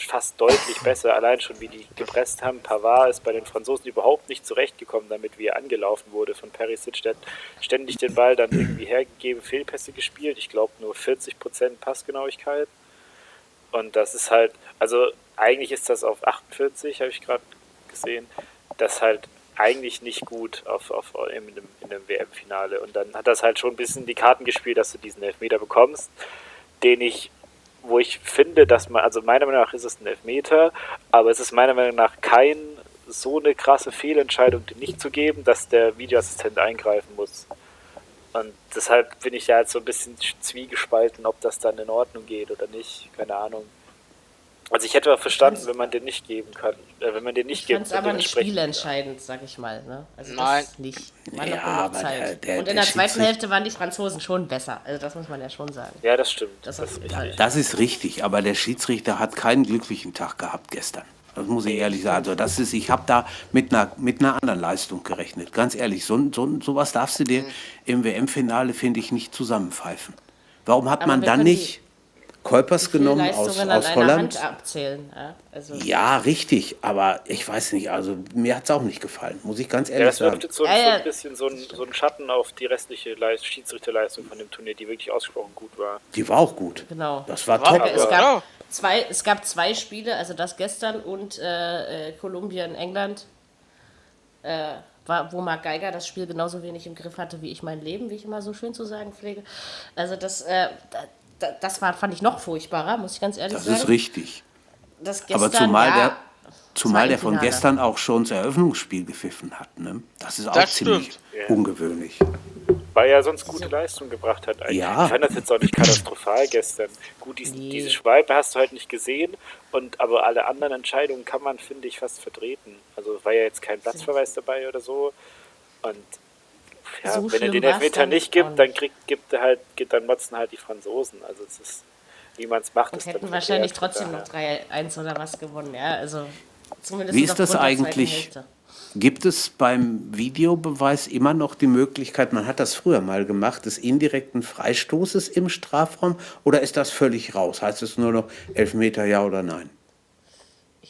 fast deutlich besser, allein schon wie die gepresst haben. Pavard ist bei den Franzosen überhaupt nicht zurechtgekommen, damit wie er angelaufen wurde von Perisic. Der hat ständig den Ball dann irgendwie hergegeben, Fehlpässe gespielt. Ich glaube nur 40% Passgenauigkeit. Und das ist halt, also eigentlich ist das auf 48, habe ich gerade gesehen. Das halt eigentlich nicht gut auf, auf, in, einem, in einem WM-Finale. Und dann hat das halt schon ein bisschen die Karten gespielt, dass du diesen Elfmeter bekommst, den ich, wo ich finde, dass man, also meiner Meinung nach ist es ein Elfmeter, aber es ist meiner Meinung nach kein so eine krasse Fehlentscheidung, den nicht zu geben, dass der Videoassistent eingreifen muss. Und deshalb bin ich ja jetzt so ein bisschen zwiegespalten, ob das dann in Ordnung geht oder nicht. Keine Ahnung. Also ich hätte auch verstanden, wenn man den nicht geben kann. Äh, wenn man den nicht Ich gibt. es aber nicht spielentscheidend, sag ich mal. Ne? Also Nein. das nicht. War Ja, noch genug Zeit. der- der- Und in der der zweiten Hälfte waren die Franzosen schon besser. Also das muss man ja schon sagen. Ja, das stimmt. Das Das, ist richtig. Das ist richtig, aber der Schiedsrichter hat keinen glücklichen Tag gehabt gestern. Das muss ich ehrlich sagen. Also das ist, ich habe da mit einer, mit einer anderen Leistung gerechnet. Ganz ehrlich, so, so, sowas darfst du dir im WM-Finale, finde ich, nicht zusammenpfeifen. Warum hat Aber man dann nicht Kuipers genommen aus, aus Holland? Hand abzählen. Ja, also, Ja, richtig, aber ich weiß nicht, also mir hat es auch nicht gefallen, muss ich ganz Ja, ehrlich das sagen. wirft jetzt so, Ja, so ja. ein bisschen so ein, so ein Schatten auf die restliche Leist Schiedsrichterleistung von dem Turnier, die wirklich ausgesprochen gut war. Die war auch gut. Genau. Das war War- top. es, Ja. gab zwei, es gab zwei Spiele, also das gestern und äh, äh, Kolumbien, England, äh, war, wo Marc Geiger das Spiel genauso wenig im Griff hatte wie ich mein Leben, wie ich immer so schön zu sagen pflege. Also das, äh, das war, fand ich noch furchtbarer, muss ich ganz ehrlich Das sagen. ist richtig. Das Aber gestern, zumal ja, der, zumal der von gestern auch schon das Eröffnungsspiel gepfiffen hat. Ne? Das ist auch Das ziemlich stimmt. ungewöhnlich. Weil er sonst gute Leistung gebracht hat eigentlich. Ja. Ich fand das jetzt auch nicht katastrophal gestern. Gut, dies, Nee. diese Schwalbe hast du halt nicht gesehen, und aber alle anderen Entscheidungen kann man, finde ich, fast vertreten. Also war ja jetzt kein Platzverweis dabei oder so. Und ja, So wenn er den Elfmeter nicht gibt, dann kriegt, gibt er halt, gibt dann motzen halt die Franzosen. Also es ist, wie man es macht, Und ist dann hätten verkehrt. wahrscheinlich trotzdem noch daher. 3-1 oder was gewonnen, ja. Also zumindest Wie ist das eigentlich? Gibt es beim Videobeweis immer noch die Möglichkeit, man hat das früher mal gemacht, des indirekten Freistoßes im Strafraum oder ist das völlig raus? Heißt es nur noch Elfmeter, ja oder nein?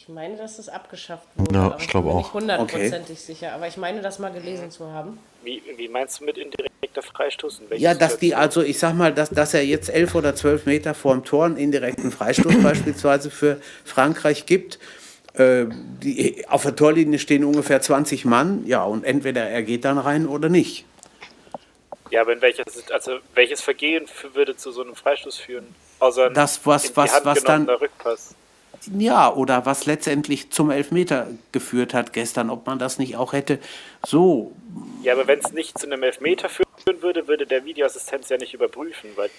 Ich meine, dass das abgeschafft wurde. Ja, ich bin glaube mir auch. nicht hundertprozentig sicher, aber ich meine, das mal gelesen zu haben. Wie, wie meinst du mit indirekter Freistoß? Ja, dass die, also ich sag mal, dass, dass er jetzt elf oder zwölf Meter vorm Tor einen indirekten Freistoß beispielsweise für Frankreich gibt. Äh, die, auf der Torlinie stehen ungefähr 20 Mann, ja, und entweder er geht dann rein oder nicht. Ja, aber in welcher, Sit- also welches Vergehen würde zu so einem Freistoß führen? Außer ein Das, was- in die was- Hand was dann- Rückpass. Ja, oder was letztendlich zum Elfmeter geführt hat gestern, ob man das nicht auch hätte so Ja, aber wenn es nicht zu einem Elfmeter führen würde, würde der Videoassistenz ja nicht überprüfen, weil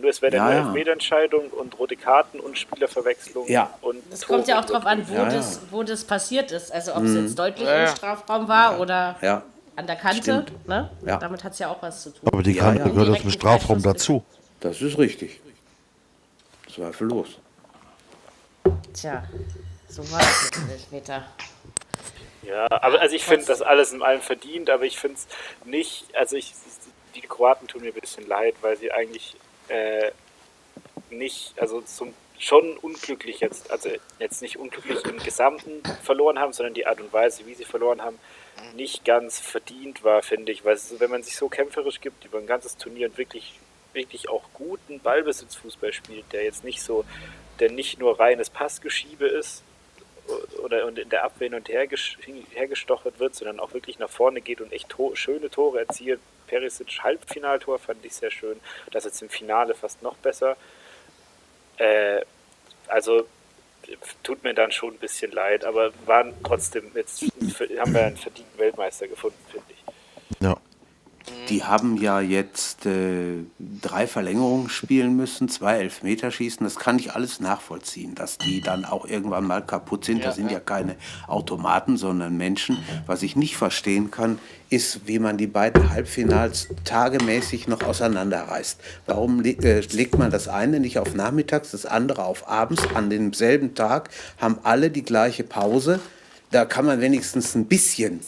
nur es wäre dann Ja, eine ja. Elfmeterentscheidung und rote Karten und Spielerverwechslung. Ja. Und Das Tore kommt ja auch drauf an, wo, Ja, ja. Das, wo das passiert ist. Also ob es jetzt deutlich Ja, ja. im Strafraum war oder Ja, an der Kante. Ne? Ja. Damit hat es ja auch was zu tun. Aber die Kante ja. gehört aus dem Strafraum dazu. das ist richtig. Zweifellos. Tja, so war das mit dem Elfmeter. Ja, aber also ich finde das alles in allem verdient, aber ich finde es nicht, also ich, die Kroaten tun mir ein bisschen leid, weil sie eigentlich äh, nicht, also zum, schon unglücklich jetzt, also jetzt nicht unglücklich im Gesamten verloren haben, sondern die Art und Weise, wie sie verloren haben, nicht ganz verdient war, finde ich, weil es, wenn man sich so kämpferisch gibt über ein ganzes Turnier und wirklich, wirklich auch guten Ballbesitzfußball spielt, der jetzt nicht so, der nicht nur reines Passgeschiebe ist, oder und in der Abwehr hin und her hergestochert wird, sondern auch wirklich nach vorne geht und echt to schöne Tore erzielt. Perisic Halbfinaltor fand ich sehr schön. Das jetzt im Finale fast noch besser. Äh, also tut mir dann schon ein bisschen leid, aber waren trotzdem jetzt haben wir einen verdienten Weltmeister gefunden, finde ich. Ja. Die haben ja jetzt äh, drei Verlängerungen spielen müssen, zwei Elfmeterschießen. Das kann ich alles nachvollziehen, dass die dann auch irgendwann mal kaputt sind. das sind ja keine Automaten, sondern Menschen. Was ich nicht verstehen kann, ist, wie man die beiden Halbfinals tagemäßig noch auseinanderreißt. Warum le äh, legt man das eine nicht auf nachmittags, das andere auf abends an demselben Tag, haben alle die gleiche Pause. Da kann man wenigstens ein bisschen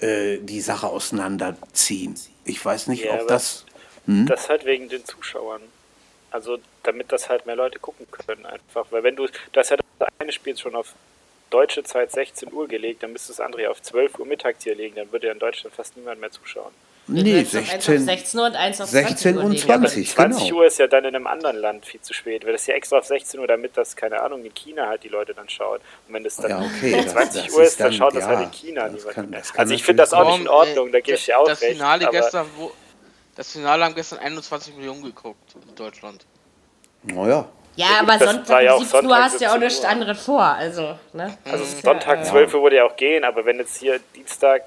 äh, die Sache auseinanderziehen. Ich weiß nicht, Ja, ob das. Das halt wegen den Zuschauern. Also damit das halt mehr Leute gucken können einfach. Weil wenn du, du hast ja das eine Spiel schon auf deutsche Zeit 16 Uhr gelegt, dann müsstest du das andere ja auf 12 Uhr mittags hier legen, dann würde ja in Deutschland fast niemand mehr zuschauen. Nee, eins auf 16, 16 und eins auf 16 20 Uhr und legen. 20, 20 genau. Uhr ist ja dann in einem anderen Land viel zu spät. Weil das ist ja extra auf 16 Uhr, damit das, keine Ahnung, in China halt die Leute dann schauen. Und wenn es dann Ja, okay, das- 20 das Uhr ist ist, dann dann- schaut das ja, halt in China das niemand kann- das Also ich finde das auch nicht in Ordnung, äh, da gebe ich dir auch Das recht. Finale aber gestern, wo, das Finale haben gestern 21 Millionen geguckt in Deutschland. Naja, Ja, aber Das Sonntag ja auch um 17 Uhr Sonntag hast du ja auch 17 nichts Uhr. anderes vor. Also, ne? Also Das ist Sonntag ja, äh, 12 Uhr würde ja auch gehen, aber wenn jetzt hier Dienstag,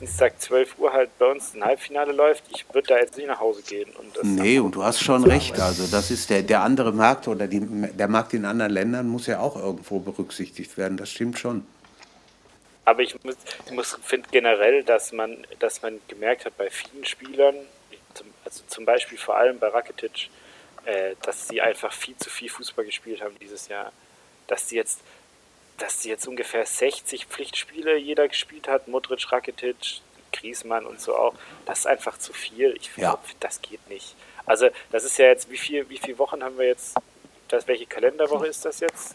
Dienstag 12 Uhr halt bei uns ein Halbfinale läuft, ich würde da jetzt nicht nach Hause gehen. Und das Nee, und du hast schon recht. Also das ist der, der andere Markt oder die, der Markt in anderen Ländern muss ja auch irgendwo berücksichtigt werden. Das stimmt schon. Aber ich muss, muss finde generell, dass man, dass man gemerkt hat bei vielen Spielern, zum, also zum Beispiel vor allem bei Rakitic, äh, dass sie einfach viel zu viel Fußball gespielt haben dieses Jahr. Dass sie jetzt, dass sie jetzt ungefähr 60 Pflichtspiele jeder gespielt hat, Modric, Rakitic, Griezmann und so auch. Das ist einfach zu viel. Ich Ja. glaube, das geht nicht. Also das ist ja jetzt, wie viel, wie viele Wochen haben wir jetzt? Das, welche Kalenderwoche ist das jetzt?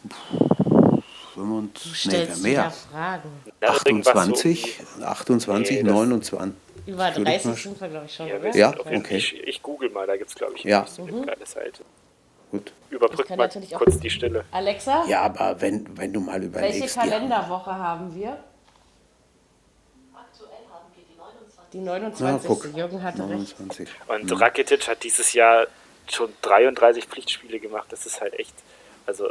25, Du nee, mehr. Fragen. Ja, irgendwas so 28, 28, Nee, das- 29. Über Würde ich mal 30 sch- sind wir, glaube ich, schon. Ja, Ja, okay. Ich, ich google mal, da gibt es, glaube ich, Ja. eine mhm. geile Seite. Gut. Überbrück kann mal natürlich auch- kurz die Stille. Alexa, Ja, aber wenn, wenn du mal welche überlegst. die- Kalenderwoche haben wir? Die 29. Na, guck. Jürgen hatte recht. 29. Und Rakitic hat dieses Jahr schon 33 Pflichtspiele gemacht. Das ist halt echt, also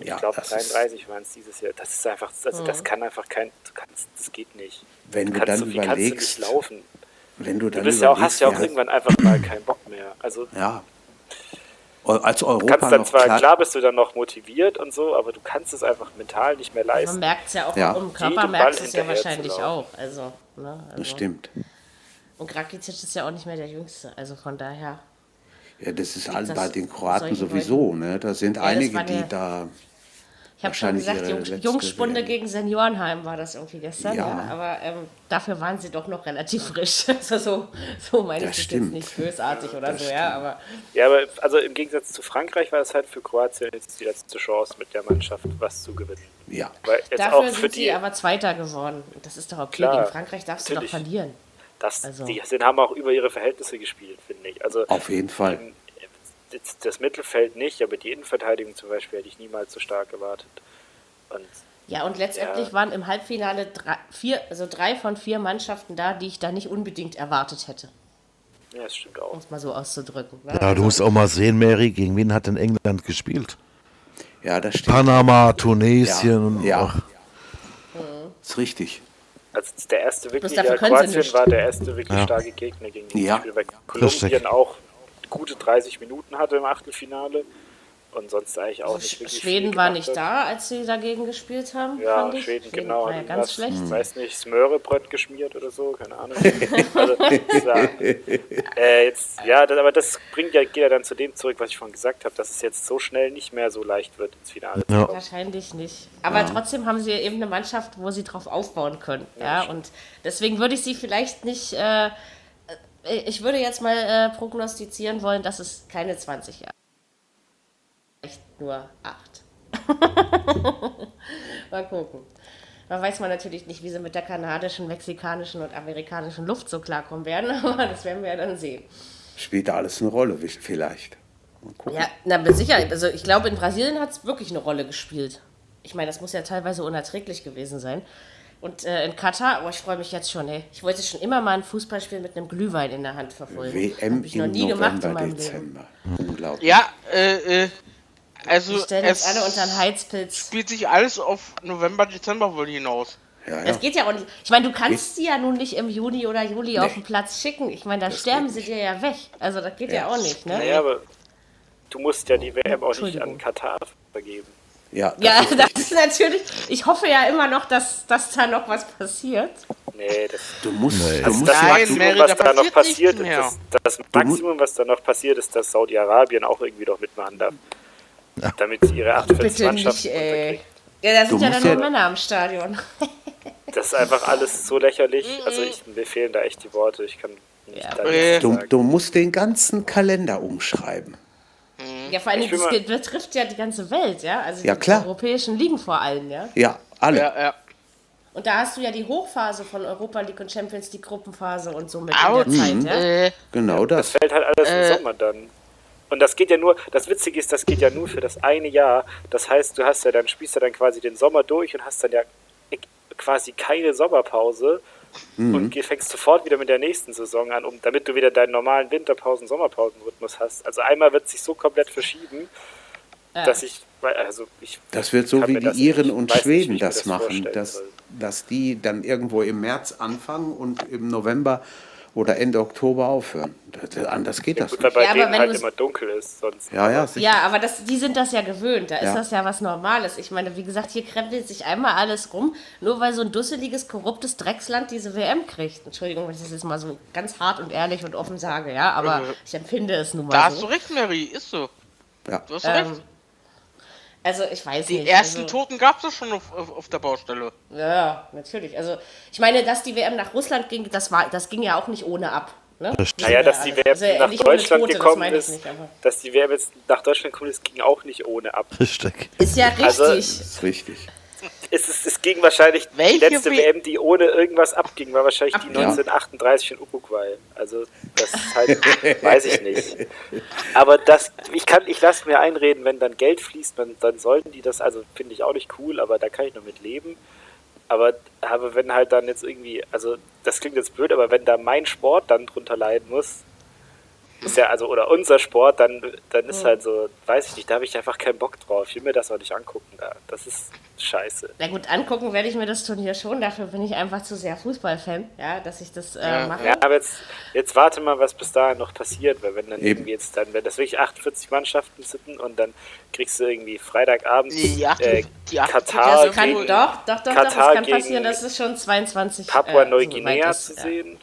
ich Ja, glaube das ist- 33 waren es dieses Jahr. Das ist einfach, also das kann einfach kein, du kannst, das geht nicht. Wenn du kannst dann so viel kannst du überlegst, nicht laufen. wenn du Du dann bist ja auch, überlegst, hast ja auch irgendwann einfach mal keinen Bock mehr. Also Ja. Als du Europa kannst dann noch zwar, klar, klar bist du dann noch motiviert und so, aber du kannst es einfach mental nicht mehr Man leisten. merkt es ja auch Ja. im Körper, merkt es ja wahrscheinlich auch. Also, ne, also. das stimmt. Und Rakitic ist ja auch nicht mehr der Jüngste. Also von daher. Ja, das ist all, bei den Kroaten sowieso. Ne? Da sind das einige, die da. Ich habe schon gesagt, Jung, Jungspunde WM. gegen Seniorenheim war das irgendwie gestern. Ja. Ja. aber ähm, dafür waren sie doch noch relativ frisch. Also so, so meine Das ich das jetzt stimmt. nicht bösartig oder so, ja. Aber Ja, aber also im Gegensatz zu Frankreich war es halt für Kroatien jetzt die letzte Chance, mit der Mannschaft was zu gewinnen. Ja. Weil jetzt dafür auch für sind die, sie aber Zweiter geworden. Und Das ist doch okay. Klar, Gegen Frankreich darfst du doch verlieren. das, also- die sind, haben auch über ihre Verhältnisse gespielt, finde ich. Also Auf jeden Fall. ähm, das Mittelfeld nicht, aber die Innenverteidigung zum Beispiel hätte ich niemals so stark erwartet. Und Ja, und letztendlich Ja. waren im Halbfinale drei, vier, also drei von vier Mannschaften da, die ich da nicht unbedingt erwartet hätte, ja, das stimmt auch. um es mal so auszudrücken. Ne? Ja, du musst auch mal sehen, Mary, gegen wen hat denn England gespielt? Ja, das stimmt. Panama, Tunesien Ja, und ja. ach, ist richtig. Also der erste wirklich, ja, Kroatien war der erste wirklich Ja. starke Gegner gegen die Ja. Spiel, weil. Kolumbien auch gute 30 Minuten hatte im Achtelfinale und sonst eigentlich auch nicht wirklich Schweden viel war nicht hat. da, als sie dagegen gespielt haben. Ja, fand ich. Schweden, genau. War ja ganz was- schlecht. Ich weiß nicht, Smörebröt geschmiert oder so, keine Ahnung. also, ja, äh, jetzt, ja, das, aber das bringt ja, geht ja dann zu dem zurück, was ich vorhin gesagt habe, dass es jetzt so schnell nicht mehr so leicht wird, ins Finale zu Ja. kommen. Wahrscheinlich nicht. Aber trotzdem haben sie eben eine Mannschaft, wo sie drauf aufbauen können. Ja, und deswegen würde ich sie vielleicht nicht. Äh, ich würde jetzt mal äh, prognostizieren wollen, dass es keine 20 Jahre. Vielleicht nur 8. mal gucken. Da weiß man natürlich nicht, wie sie mit der kanadischen, mexikanischen und amerikanischen Luft so klarkommen werden, aber das werden wir ja dann sehen. Spielt da alles eine Rolle, vielleicht. Ja, na, Sicherheit. Also ich glaube, in Brasilien hat es wirklich eine Rolle gespielt. Ich meine, das muss ja teilweise unerträglich gewesen sein. Und äh, in Katar, oh, ich freue mich jetzt schon, ey. Ich wollte schon immer mal ein Fußballspiel mit einem Glühwein in der Hand verfolgen. WM Habe ich noch im nie gemacht in November, meinem Leben. Dezember. Unglaublich. Ja, äh, äh, also stellen es uns alle unter einen Heizpilz. spielt sich alles auf November, Dezember wohl hinaus. Ja, ja. Das geht ja auch nicht. Ich meine, du kannst die ja nun nicht im Juni oder Juli auf den Platz schicken. Ich meine, da sterben sie dir ja weg. Also das geht ja, auch nicht, ne? Naja, aber du musst ja die WM auch nicht an Katar vergeben. Ja, das Ja, ist das ist natürlich. Ich hoffe ja immer noch, dass, dass da noch was passiert. Nee, das, Du musst, du das, musst das Nein, Maximum, Mary, was da da noch passiert das, das Maximum, was da noch passiert ist, dass Saudi-Arabien auch irgendwie doch mitmachen darf. Damit sie ihre Bitte 48 Mannschaften nicht, ey. Ja, da sind Du ja dann nur ja- Männer am Stadion. Das ist einfach alles so lächerlich. Also ich, mir fehlen da echt die Worte. Ich kann nicht Ja. du, sagen. du musst den ganzen Kalender umschreiben. Ja, vor allem, das betrifft ja die ganze Welt, ja? Also Ja, die klar. europäischen Ligen vor allem, ja? Ja, alle. Ja, ja. Und da hast du ja die Hochphase von Europa League und Champions League Gruppenphase und so mit Au, in der Zeit, ja? äh, Genau das. fällt halt alles im Sommer dann. Und das geht ja nur, das Witzige ist, das geht ja nur für das eine Jahr. Das heißt, du hast ja dann, spielst ja dann quasi den Sommer durch und hast dann ja quasi keine Sommerpause und geh- fängst sofort wieder mit der nächsten Saison an, um, damit du wieder deinen normalen Winterpausen-Sommerpausen-Rhythmus hast. Also einmal wird sich so komplett verschieben. dass ich, also ich Das wird so wie die das Iren nicht- und nicht, Schweden ich mir das machen, dass, soll. dass die dann irgendwo im März anfangen und im November oder Ende Oktober aufhören. Das, anders geht das Gut, weil nicht. bei Ja, aber denen wenn halt immer dunkel ist, sonst. Ja, ja, sicher. Ja, aber das, die sind das ja gewöhnt. Da ist Ja. das ja was Normales. Ich meine, wie gesagt, hier krempelt sich einmal alles rum, nur weil so ein dusseliges, korruptes Drecksland diese WM kriegt. Entschuldigung, wenn ich das jetzt mal so ganz hart und ehrlich und offen sage, ja, aber ich empfinde es nun mal Da hast du so. recht, Mary, ist so. Ja. Du hast Ähm, recht. Also ich weiß Die nicht. ersten also, Toten gab es schon auf, auf, auf der Baustelle. Ja, natürlich. Also ich meine, dass die WM nach Russland ging, das war, das ging ja auch nicht ohne ab. Ne? Naja, dass die WM Also, nach Deutschland Tote, das gekommen meine ich ist, nicht, dass die WM jetzt nach Deutschland gekommen ist, ging auch nicht ohne ab. Richtig. Ist ja richtig. Also- Das ist richtig. Es, ist, es ging wahrscheinlich, Welche die letzte W- WM, die ohne irgendwas abging, war wahrscheinlich die Abging. 1938 in Uruguay. Also das ist halt, weiß ich nicht. Aber das, ich kann, ich lasse mir einreden, wenn dann Geld fließt, dann, dann sollten die das, also finde ich auch nicht cool, aber da kann ich noch mit leben. Aber, aber wenn halt dann jetzt irgendwie, also das klingt jetzt blöd, aber wenn da mein Sport dann drunter leiden muss, ist ja, also, oder unser Sport, dann, dann ist halt so, weiß ich nicht, da habe ich einfach keinen Bock drauf. Ich will mir das auch nicht angucken da. Das ist scheiße. Na gut, angucken werde ich mir das Turnier schon. Dafür bin ich einfach zu sehr Fußballfan, ja, dass ich das äh, mache. Ja, aber jetzt, jetzt warte mal, was bis dahin noch passiert, weil wenn dann Eben. irgendwie jetzt dann, wenn das wirklich 48 Mannschaften sind und dann kriegst du irgendwie Freitagabend Die acht- äh, die acht- Katar Das kann, gegen doch, doch, doch, doch, Katar das kann gegen passieren, dass es schon 22 Papua äh, Neuguinea soweit zu ist, ja. sehen,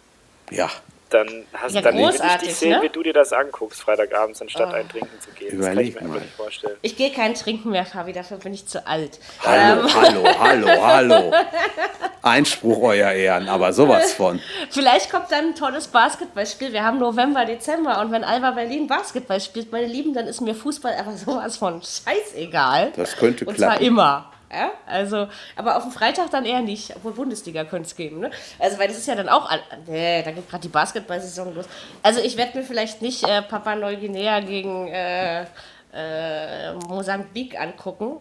Ja, dann hast Ja, dann will ich großartig, dich sehen, ne? wie du dir das anguckst, Freitagabends, anstatt Oh. ein Trinken zu gehen. Überleg das kann ich mir mal. einfach nicht vorstellen. Ich gehe kein Trinken mehr, Fabi, dafür bin ich zu alt. hallo, Ähm. hallo, hallo, hallo. Einspruch, euer Ehren, aber sowas von. Vielleicht kommt dann ein tolles Basketballspiel. Wir haben November, Dezember und wenn Alba Berlin Basketball spielt, meine Lieben, dann ist mir Fußball aber sowas von scheißegal. Das könnte Und zwar klappen. immer. Ja, also, aber auf dem Freitag dann eher nicht, obwohl Bundesliga könnte es geben, ne? Also, weil das ist ja dann auch, nee, da geht gerade die Basketball-Saison los. Also, ich werde mir vielleicht nicht äh, Papua Neuguinea gegen äh, äh, Mosambik angucken.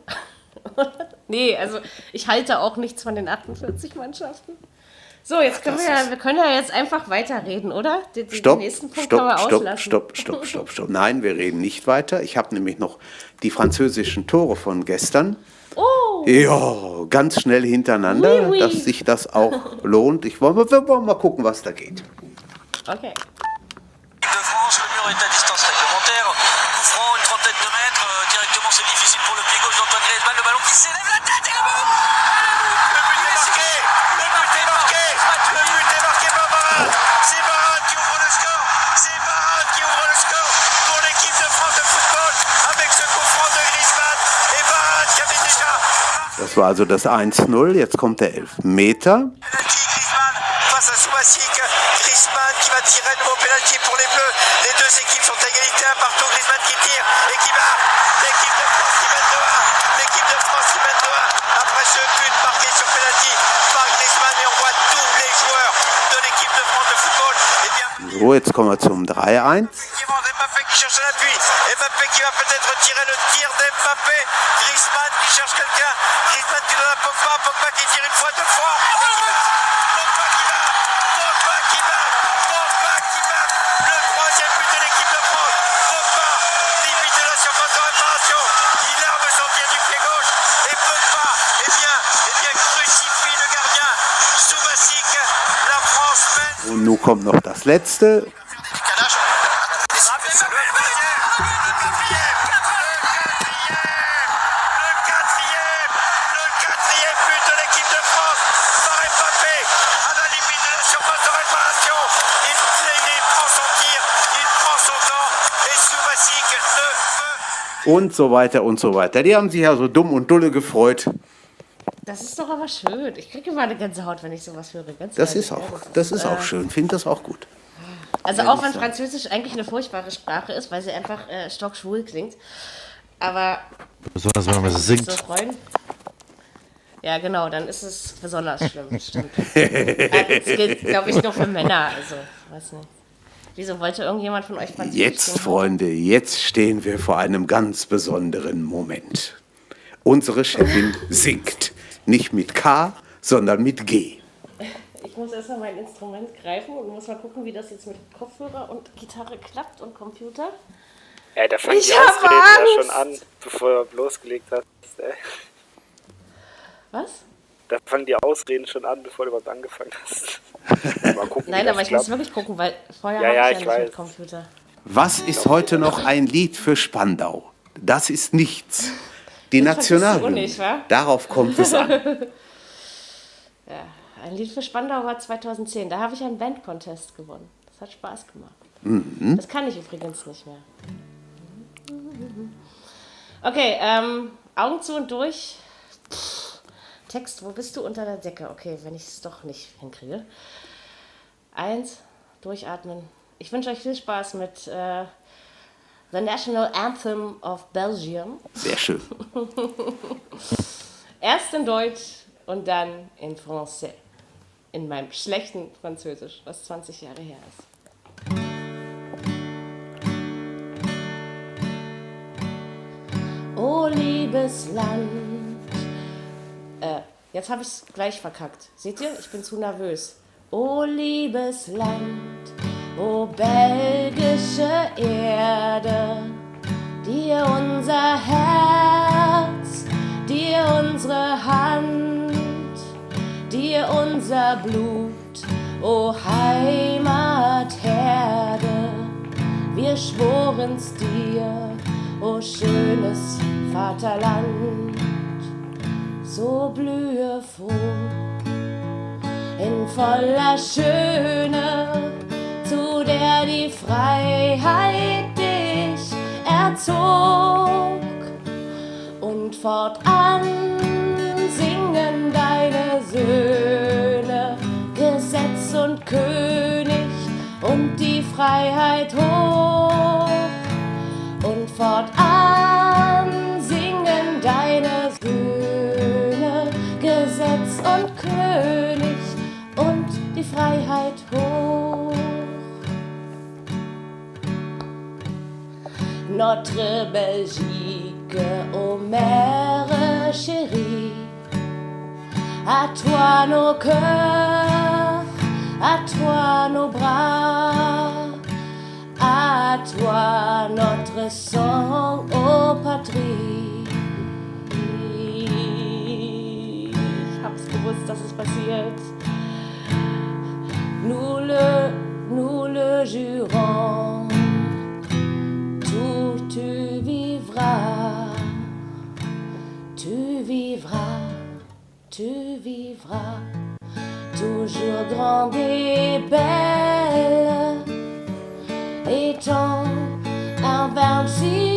nee, also, ich halte auch nichts von den 48 Mannschaften. So, jetzt können wir ja, wir können ja jetzt einfach weiterreden, oder? Den, den Stopp, nächsten Punkt können stopp, wir stopp, auslassen. stopp, stopp, stopp, stopp. Nein, wir reden nicht weiter. Ich habe nämlich noch die französischen Tore von gestern. Oh, Ja, ganz schnell hintereinander, Oui, oui. dass sich das auch lohnt. Ich wollen, wir wollen mal gucken, was da geht. okay. Joueurs de l'équipe de France de football. Eh bien, So, jetzt kommen wir zum 3-1. Et Subasic ne peut Und so weiter und so weiter. Die haben sich ja so dumm und dulle gefreut. Das ist doch aber schön. Ich kriege immer eine Gänsehaut, wenn ich sowas höre. Ganz Das ist auch, das ist auch schön. Finde das auch gut. Also auch wenn Französisch eigentlich eine furchtbare Sprache ist, weil sie einfach äh, stockschwul klingt. Aber Besonders wenn man so singt. freuen. Ja, genau, dann ist es besonders schlimm. Stimmt. das gilt, glaube ich, nur für Männer. Also, weiß nicht. Wieso wollte irgendjemand von euch Französisch Jetzt, singen? Freunde, jetzt stehen wir vor einem ganz besonderen Moment. Unsere Chefin singt. Nicht mit K, sondern mit G. Ich muss erstmal mein Instrument greifen und muss mal gucken, wie das jetzt mit Kopfhörer und Gitarre klappt und Computer. Ey, da fangen Ich die Ausreden ja schon an, bevor du losgelegt hast. Was? Da fangen die Ausreden schon an, bevor du überhaupt angefangen hast. Mal gucken, Nein, aber ich muss klappt. wirklich gucken, weil vorher Ja, habe ja, ich ich ja nicht mit weiß. Computer. Was ist heute noch ein Lied für Spandau? Das ist nichts. Die Nationalhymne. nicht? Darauf kommt es an. Ein Lied für Spandau war 2010. Da habe ich einen Band-Contest gewonnen. Das hat Spaß gemacht. Mhm. Das kann ich übrigens nicht mehr. Okay, ähm, Augen zu und durch. Pff, Text, wo bist du unter der Decke? Okay, wenn ich es doch nicht hinkriege. Eins, durchatmen. Ich wünsche euch viel Spaß mit äh, The National Anthem of Belgium. Sehr schön. Erst in Deutsch und dann in Français. In meinem schlechten Französisch, was 20 Jahre her ist. Oh, liebes Land. Äh, jetzt habe ich es gleich verkackt. Seht ihr? Ich bin zu nervös. Oh, liebes Land, oh, belgische Erde, dir unser Herz, dir unsere Hand, dir unser Blut, o Heimatherde, wir schworen's dir, o schönes Vaterland, so blühe froh in voller Schöne, zu der die Freiheit dich erzog und fortan singen deine Söhne Gesetz und König und die Freiheit hoch und fortan singen deine Söhne Gesetz und König und die Freiheit hoch. Notre Belgique, ô mère chérie, à toi nos cœurs, à toi nos bras, à toi notre sang, ô patrie. Ich hab's gewusst, dass es passiert. Nous le, nous le jurons, tout tu vivras, tu vivras, tu vivras, toujours grande et belle, étant invincible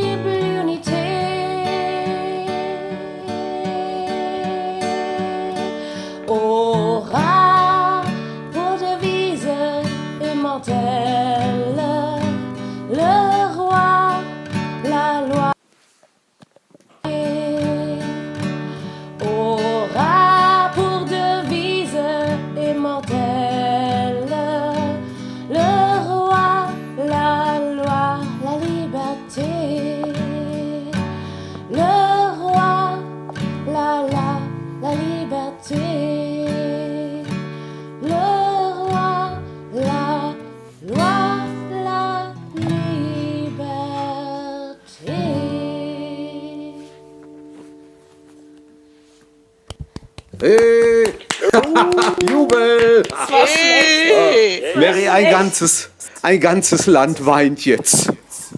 Mary, ein ganzes, ein ganzes Land weint jetzt.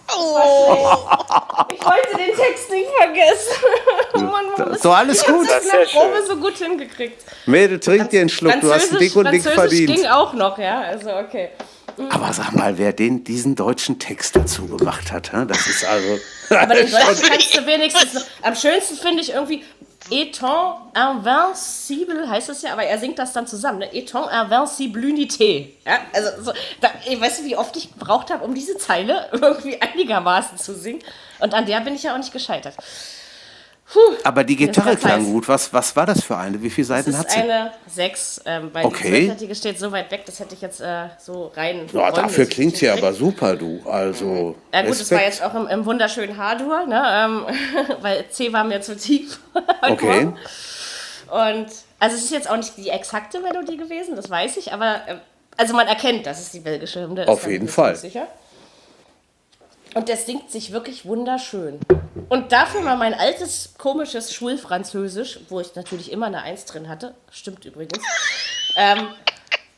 Ich wollte den Text nicht vergessen. Oh Mann, warum So, alles gut. in Das ist der sehr Probe schön. so gut hingekriegt. Mädel, trink dir einen Schluck, du hast dick und dick Französisch ging verdient. auch noch, ja, also okay. Aber sag mal, wer den, diesen deutschen Text dazu gemacht hat, das ist also... Aber den Deutschen kannst du wenigstens noch. Am schönsten finde ich irgendwie Etant invincible, heißt das ja, aber er singt das dann zusammen, ne? Etant invincibilité. Ja, also, so, da, ich weiß nicht, wie oft ich gebraucht habe, um diese Zeile irgendwie einigermaßen zu singen. Und an der bin ich ja auch nicht gescheitert. Puh, Aber die Gitarre klang gut. Was, was war das für eine? Wie viele Seiten hat sie? eine 6, ähm, weil Okay. die steht so weit weg, das hätte ich jetzt äh, so rein. Ja, dafür klingt sie aber super, du. Also. Ja gut, es war jetzt auch im, im wunderschönen H-Dur, ne? ähm, weil C war mir zu tief. Okay. Und also es ist jetzt auch nicht die exakte Melodie gewesen, das weiß ich, aber äh, also man erkennt, dass es die belgische Hymne ist. Auf jeden Fall. Sicher. Und der singt sich wirklich wunderschön. Und dafür mal mein altes, komisches Schulfranzösisch, wo ich natürlich immer eine Eins drin hatte, stimmt übrigens, ähm,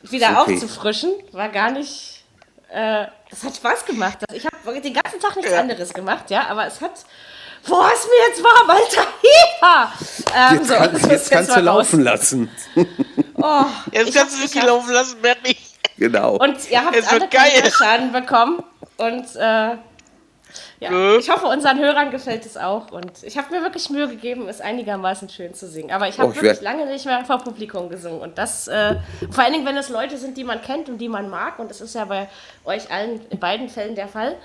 wieder Okay. aufzufrischen, war gar nicht. Äh, das hat Spaß gemacht. Ich habe den ganzen Tag nichts anderes gemacht, ja, aber es hat. Boah, ist mir jetzt warm, Alter! Hiha! Ähm, Jetzt, so, kann, das muss jetzt kannst du raus. laufen lassen. Oh, Jetzt kannst du wirklich laufen lassen, Bernie. Genau. Und ihr habt alle keinen Schaden bekommen. Und äh, ja, ich hoffe, unseren Hörern gefällt es auch. Und ich habe mir wirklich Mühe gegeben, es einigermaßen schön zu singen. Aber ich habe Oh, ich wirklich lange nicht mehr vor Publikum gesungen. Und das, äh, vor allen Dingen, wenn es Leute sind, die man kennt und die man mag, und das ist ja bei euch allen in beiden Fällen der Fall,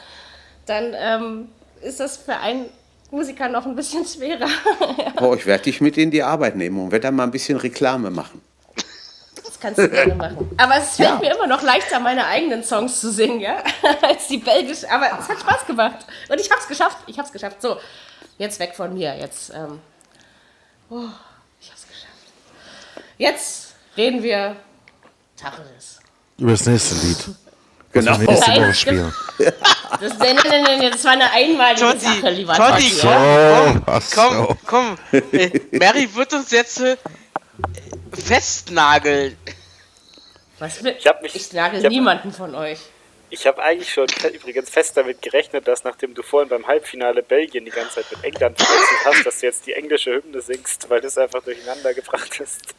dann ähm, ist das für einen Musiker noch ein bisschen schwerer. Oh, ich werde dich mit in die Arbeit nehmen und werde dann mal ein bisschen Reklame machen. Das kannst du gerne machen. Aber es fällt mir immer noch leichter, meine eigenen Songs zu singen, ja, als die belgische. Aber es hat Spaß gemacht. Und ich hab's geschafft. Ich hab's geschafft. So, jetzt weg von mir. Jetzt, ähm, oh, ich hab's geschafft. Jetzt reden wir Tacheles. Über das nächste Lied. Genau. Wir nächste Woche das spielen. Das, nein, nein, nein, das war eine einmalige Totti, Sache, lieber Totti, Totti. So, komm, komm, so. komm. Äh, Mary wird uns jetzt äh, festnageln. Was will, Ich hab mich- ich nagel ich hab- niemanden von euch. Ich habe eigentlich schon übrigens fest damit gerechnet, dass nachdem du vorhin beim Halbfinale Belgien die ganze Zeit mit England verwechselt hast, dass du jetzt die englische Hymne singst, weil du es einfach durcheinander gebracht hast.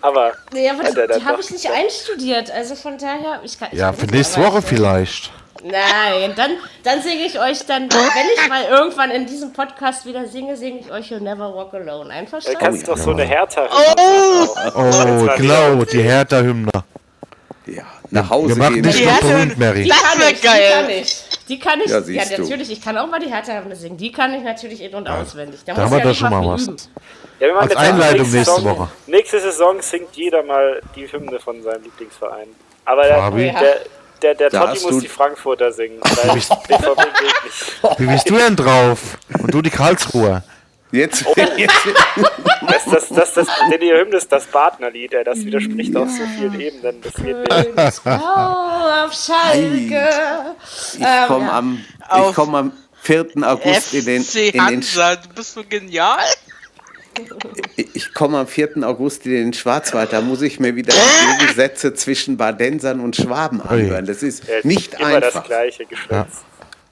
Aber Nee, aber er die, die habe ich nicht einstudiert. Also von daher, ich kann. Ich Ja, für nächste Woche vielleicht. Nein, dann, dann singe ich euch dann, wenn ich mal irgendwann in diesem Podcast wieder singe, singe ich euch You'll Never Walk Alone. Du Einverstanden? kannst doch so eine Hertha. Oh! Oh, genau, die Hertha-Hymne. Ja, nach Hause Wir machen gehen. Die noch berühmt, Mary. die Das kann ich, geil. die kann ich. Die kann ich. Ja, Ja, du. natürlich, ich kann auch mal die Hertha singen. Die kann ich natürlich in- und auswendig. Da, Da muss haben wir ich doch nicht schon mal was. üben. Ja, wir machen Als Einleitung nächste Saison, Woche. Nächste Saison singt jeder mal die Hymne von seinem Lieblingsverein. Aber der, der, der, der Totti muss du- die Frankfurter singen, weil BVB geht nicht. Wie bist du denn drauf? Und du die Karlsruher. Jetzt, Oh. jetzt Das, das, das, das, denn Hymne ist das Partnerlied, das widerspricht auf so vielen Ebenen. Das geht nicht. Oh, auf Schalke. ich komme am, ich Auf komm am 4. August in den, FC in den Hansa, du bist so genial. ich komme am 4. August in den Schwarzwald, da muss ich mir wieder die Gegensätze zwischen Badensern und Schwaben anhören. Das ist Ja, nicht immer das einfach. gleiche Geschwätz.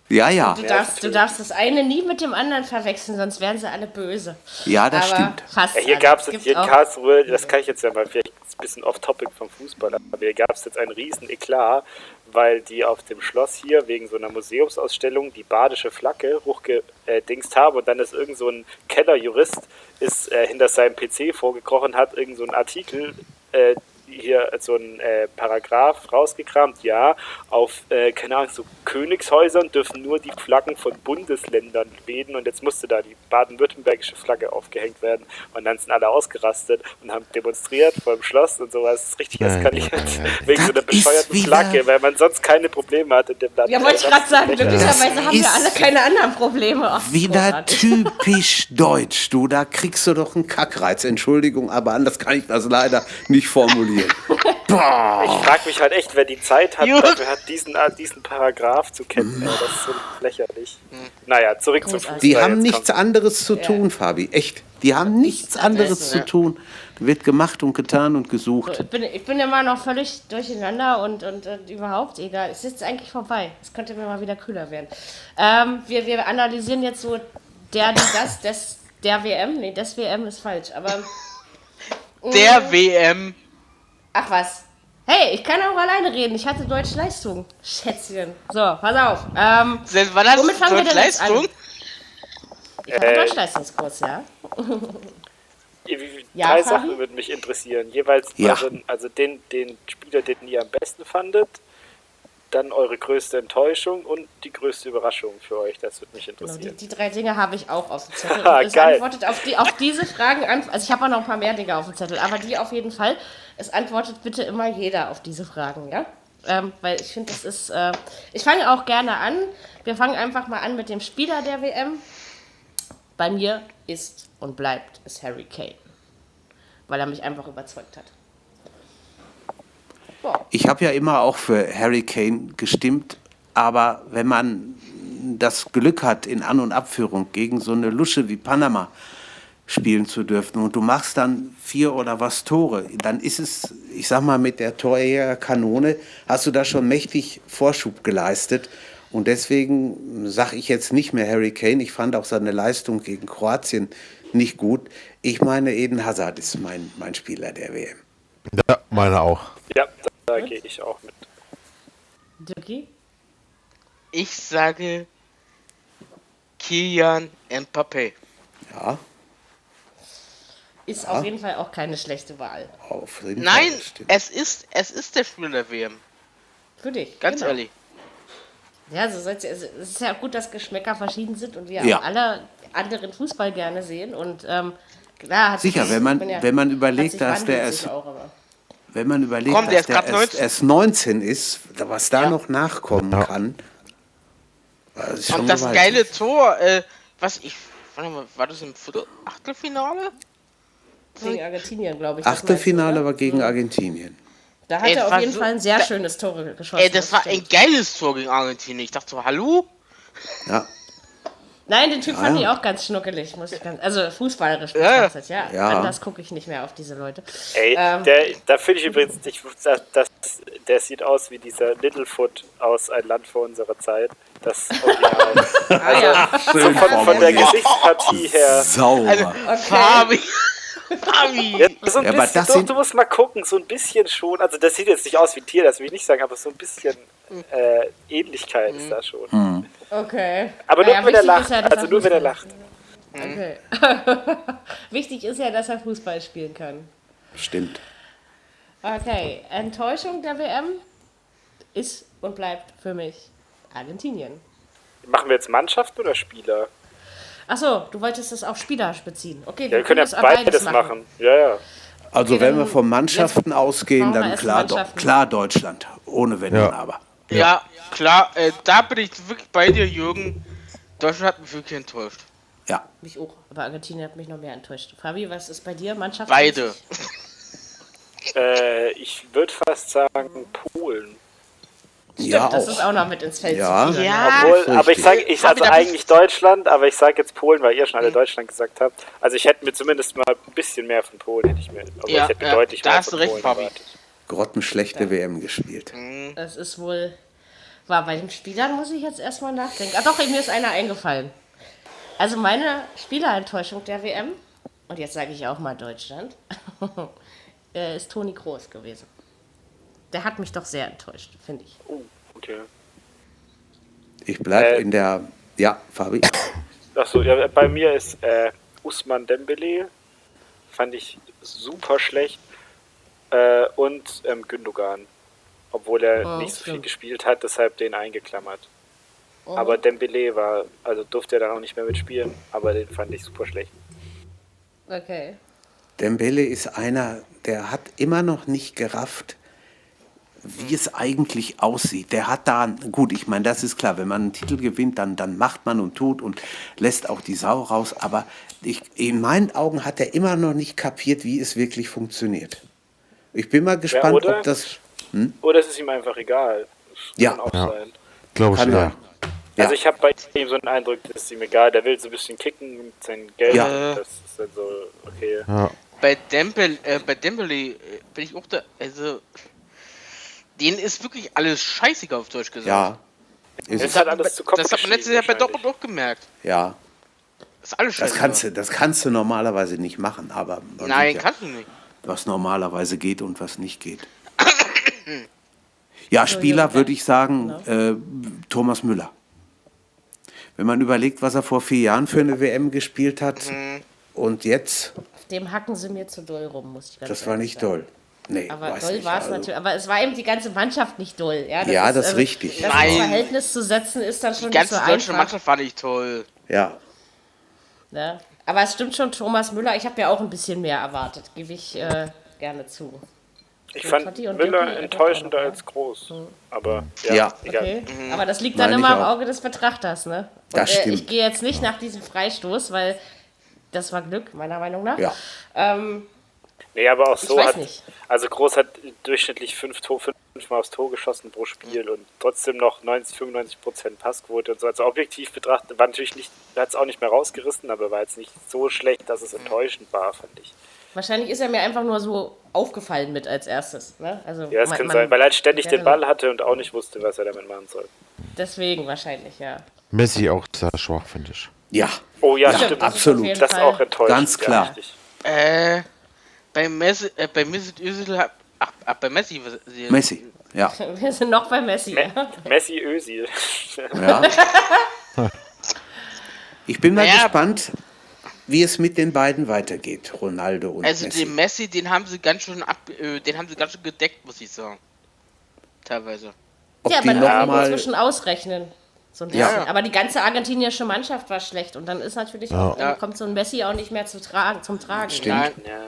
Ja, ja, Du darfst, du darfst das eine nie mit dem anderen verwechseln, sonst wären sie alle böse. ja, das Aber stimmt. fast Ja, hier gab es jetzt hier in Karlsruhe, das kann ich jetzt ja mal vielleicht ein bisschen off-topic vom Fußball, aber hier gab es jetzt einen riesen Eklat, weil die auf dem Schloss hier wegen so einer Museumsausstellung die badische Flagge hochgedingst haben und dann ist irgend so ein Kellerjurist ist äh, hinter seinem PC vorgekrochen, hat irgend so einen Artikel äh, hier so ein äh, Paragraph rausgekramt, ja, auf, äh, keine Ahnung, so Königshäusern dürfen nur die Flaggen von Bundesländern wehen und jetzt musste da die baden-württembergische Flagge aufgehängt werden und dann sind alle ausgerastet und haben demonstriert vor dem Schloss und sowas. Das ist richtig ja, eskaliert. ja, ja. Wegen so einer Das bescheuerten wieder- Flagge, weil man sonst keine Probleme hat in dem Land. Ja, wollte ich Das gerade sagen, glücklicherweise haben wir alle keine anderen Probleme. Ach, Wieder typisch deutsch, du. Da kriegst du doch einen Kackreiz. Entschuldigung, aber anders kann ich das leider nicht formulieren. Boah. Ich frage mich halt echt, wer die Zeit hat, dafür hat, diesen, äh, diesen Paragraph zu kennen. Ey, das ist so lächerlich. Naja, zurück zum Fußball. Die haben nichts kommt- anderes zu tun, Fabi. Echt. Die haben nichts anderes zu tun. Wird gemacht und getan und gesucht. Ich bin, ich bin immer noch völlig durcheinander und, und, und überhaupt egal. Es ist jetzt eigentlich vorbei. Es könnte mir mal wieder kühler werden. Ähm, wir, wir analysieren jetzt so der, die, das, des, der WM. Nee, das WM ist falsch. Aber Der WM. Ach was. Hey, ich kann auch alleine reden. Ich hatte deutsche Leistung. Schätzchen. So, pass auf. Ähm, Seit wann hast Womit fangen wir denn jetzt an? Leistung? ich hatte Äh, Deutschleistungskurs, ja. Wie- wie- Ja, Drei Fabi? Sachen würden mich interessieren. Jeweils Ja. euren, also den, den Spieler, den ihr am besten fandet, dann eure größte Enttäuschung und die größte Überraschung für euch. Das würde mich Genau, die, interessieren. die drei Dinge habe ich auch auf dem Zettel. Ah, geil. antwortet auf, die, auf diese Fragen an. Also ich habe auch noch ein paar mehr Dinge auf dem Zettel, aber die auf jeden Fall. Es antwortet bitte immer jeder auf diese Fragen, ja? Ähm, weil ich finde, das ist. Äh, ich fange auch gerne an. Wir fangen einfach mal an mit dem Spieler der WM. Bei mir ist und bleibt es Harry Kane. Weil er mich einfach überzeugt hat. Boah. Ich habe ja immer auch für Harry Kane gestimmt, aber wenn man das Glück hat, in An- und Abführung gegen so eine Lusche wie Panama spielen zu dürfen und du machst dann vier oder was Tore, dann ist es, ich sag mal, mit der Torjägerkanone hast du da schon mächtig Vorschub geleistet. Und deswegen sage ich jetzt nicht mehr Harry Kane. Ich fand auch seine Leistung gegen Kroatien nicht gut. Ich meine, Eden Hazard ist mein, mein Spieler der WM. Ja, meine auch. Ja, da gehe ich auch mit. Dirki? Ich sage Kilian Mbappé. Ja, Ist auf jeden Fall auch keine schlechte Wahl. auf jeden Nein, Fall. es ist, es ist der Spieler der WM. Für dich. Ganz genau. ehrlich. Ja, so ihr, es ist ja gut, dass Geschmäcker verschieden sind und wir Ja. auch alle anderen Fußball gerne sehen. Und ähm, klar, hat Sicher, sich- wenn man- ja- wenn man überlegt, dass der es- Wenn man überlegt, Komm, der dass der erst, 19. erst 19 ist, was da Ja. noch nachkommen Ja. kann. Das ist schon Und das gewaltig. geile Tor, äh, was ich, warte mal, war das im Viertel Achtelfinale? Gegen Argentinien, glaube ich. Achtelfinale du, war gegen Argentinien. Da hat Ey, er auf jeden so- Fall ein sehr da- schönes Tor geschossen. Ey, das war ein geiles Tor gegen Argentinien. Ich dachte so, hallo? Ja, Nein, den Typ Ja, fand ja. ich auch ganz schnuckelig, muss ich ganz. Also fußballerisch Ja. betrachtet, ja. Ja. Anders gucke ich nicht mehr auf diese Leute. Ey, Ähm, der, da finde ich übrigens, ich, das, das, der sieht aus wie dieser Littlefoot aus Ein Land vor unserer Zeit. Das Original. Ah, ja. so von, von der Gesichtspartie her. sauber. Also, Fabi. Fabi. Ja, so ein Ja, aber bisschen, das sind- du musst mal gucken, so ein bisschen schon. Also, das sieht jetzt nicht aus wie ein Tier, das will ich nicht sagen, aber so ein bisschen äh, Ähnlichkeit ist da schon. Okay. Aber nur Naja, wenn er lacht. ja, also, nur wenn er lacht. Okay. Wichtig ist ja, dass er Fußball spielen kann. Stimmt. Okay, Enttäuschung der WM ist und bleibt für mich Argentinien. Machen wir jetzt Mannschaft oder Spieler? Achso, du wolltest das auf Spieler beziehen. Okay, Ja, wir können ja das beides machen. Ja, ja. Also Okay, wenn wir von Mannschaften ausgehen, machen dann klar, Mannschaften. klar Deutschland. Ohne Wenn Ja. und Aber. Ja, klar, äh, da bin ich wirklich bei dir, Jürgen. Deutschland hat mich wirklich enttäuscht. Ja. Mich auch, aber Argentinien hat mich noch mehr enttäuscht. Fabi, was ist bei dir? Mannschaft? Beide. Äh, ich würde fast sagen Polen. Stimmt, ja, das auch. ist auch noch mit ins Feld Ja. zu führen. Ja. Obwohl, aber ich sage, ich also eigentlich Deutschland, aber ich sage jetzt Polen, weil ihr schon alle Deutschland gesagt habt. Also ich hätte mir zumindest mal ein bisschen mehr von Polen hätte ich mir. Aber Ja, ich hätte ja, deutlich da mehr hast von du recht, Polen Fabi. erwartet. grottenschlechte WM gespielt. Das ist wohl. War bei den Spielern muss ich jetzt erstmal nachdenken. Ah doch, mir ist einer eingefallen. Also meine Spielerenttäuschung der WM, und jetzt sage ich auch mal Deutschland, äh, ist Toni Kroos gewesen. Der hat mich doch sehr enttäuscht, finde ich. Oh, okay. Ich bleibe Äh. in der. Ja, Fabi. Achso, ja, bei mir ist äh, Usman Dembele. Fand ich super schlecht. Äh, und ähm, Gündogan. Obwohl er Oh, nicht so viel stimmt. gespielt hat, deshalb den eingeklammert. Oh. Aber Dembele war, also durfte er dann auch nicht mehr mitspielen, aber den fand ich super schlecht. Okay. Dembele ist einer, der hat immer noch nicht gerafft, wie es eigentlich aussieht. Der hat da, gut, ich meine, das ist klar, wenn man einen Titel gewinnt, dann, dann macht man und tut und lässt auch die Sau raus. Aber ich, in meinen Augen hat er immer noch nicht kapiert, wie es wirklich funktioniert. Ich bin mal gespannt, oder? ob das. Oder es ist ihm einfach egal. Das Ja. kann auch Ja. sein. Glaube ich, ja. sein. Ja. Also ich habe bei ihm so einen Eindruck, das ist ihm egal. Der will so ein bisschen kicken mit seinem Geld. Ja. Das ist dann so, okay. Ja. Bei Dembele, äh, bei Dembele äh, bin ich auch da, also, denen ist wirklich alles scheißegal auf Deutsch gesagt. Ja. Ist Das hat alles zu Kopf Das hat man letztes Jahr bei Dortmund auch gemerkt. ja. Das ist alles scheißegal. Das kannst, du, das kannst du normalerweise nicht machen, aber Nein, ja, kannst du nicht. was normalerweise geht und was nicht geht. Ja, Spieler würde ich sagen, äh, Thomas Müller. Wenn man überlegt, was er vor vier Jahren für eine WM gespielt hat und jetzt, Auf dem hacken sie mir zu doll rum, muss ich ganz das war nicht sagen. doll. Nee, Aber weiß doll nicht, war es also- natürlich. Aber es war eben die ganze Mannschaft nicht doll. Ja, Ja, das ist richtig. Das Nein. Verhältnis zu setzen ist dann schon Die nicht ganze so deutsche einfach. Mannschaft war nicht toll. Ja, Ne? Aber es stimmt schon, Thomas Müller, ich habe ja auch ein bisschen mehr erwartet, gebe ich äh, gerne zu. Ich So, fand Müller äh, enttäuschender noch, als groß. Aber ja, Ja. Okay. Aber das liegt dann Meine immer im. Auge des Betrachters, ne? Und, Das äh, stimmt. ich gehe jetzt nicht nach diesem Freistoß, weil das war Glück, meiner Meinung nach. ja. Ähm, Nee, aber auch so weiß hat. nicht. Also Groß hat durchschnittlich fünf, Tor, fünf fünfmal aufs Tor geschossen pro Spiel und trotzdem noch 90, 95 Prozent Passquote und so. Also objektiv betrachtet war natürlich nicht, hat es auch nicht mehr rausgerissen, aber war jetzt nicht so schlecht, dass es enttäuschend war, fand ich. Wahrscheinlich ist er mir einfach nur so aufgefallen mit als erstes. Ne? Also Ja, das man- kann man- sein, weil er halt ständig den. Ball hatte und auch nicht wusste, was er damit machen soll. Deswegen wahrscheinlich, ja. Messi auch sehr schwach, finde ich. Ja, Oh ja, Ja, stimmt. das ist auf absolut. Das ist auch enttäuschend. Ganz klar. Ja. Äh, bei Messi, äh, bei Messi Özil, hab- ach, ach, bei Messi. was- Messi. Ja, Wir sind noch bei Messi. Me Messi Özil. ja. Ich bin mal Naja. gespannt, wie es mit den beiden weitergeht, Ronaldo und Also Messi. den Messi, den haben sie ganz schön ab, äh, den haben sie ganz schön gedeckt, muss ich sagen. Teilweise. Ob ja, man noch kann mal, inzwischen ausrechnen. So ein Ja. Aber die ganze argentinische Mannschaft war schlecht und dann ist natürlich auch, Ja. dann kommt so ein Messi auch nicht mehr zu tragen, zum Tragen. Stimmt. Nein, Ja.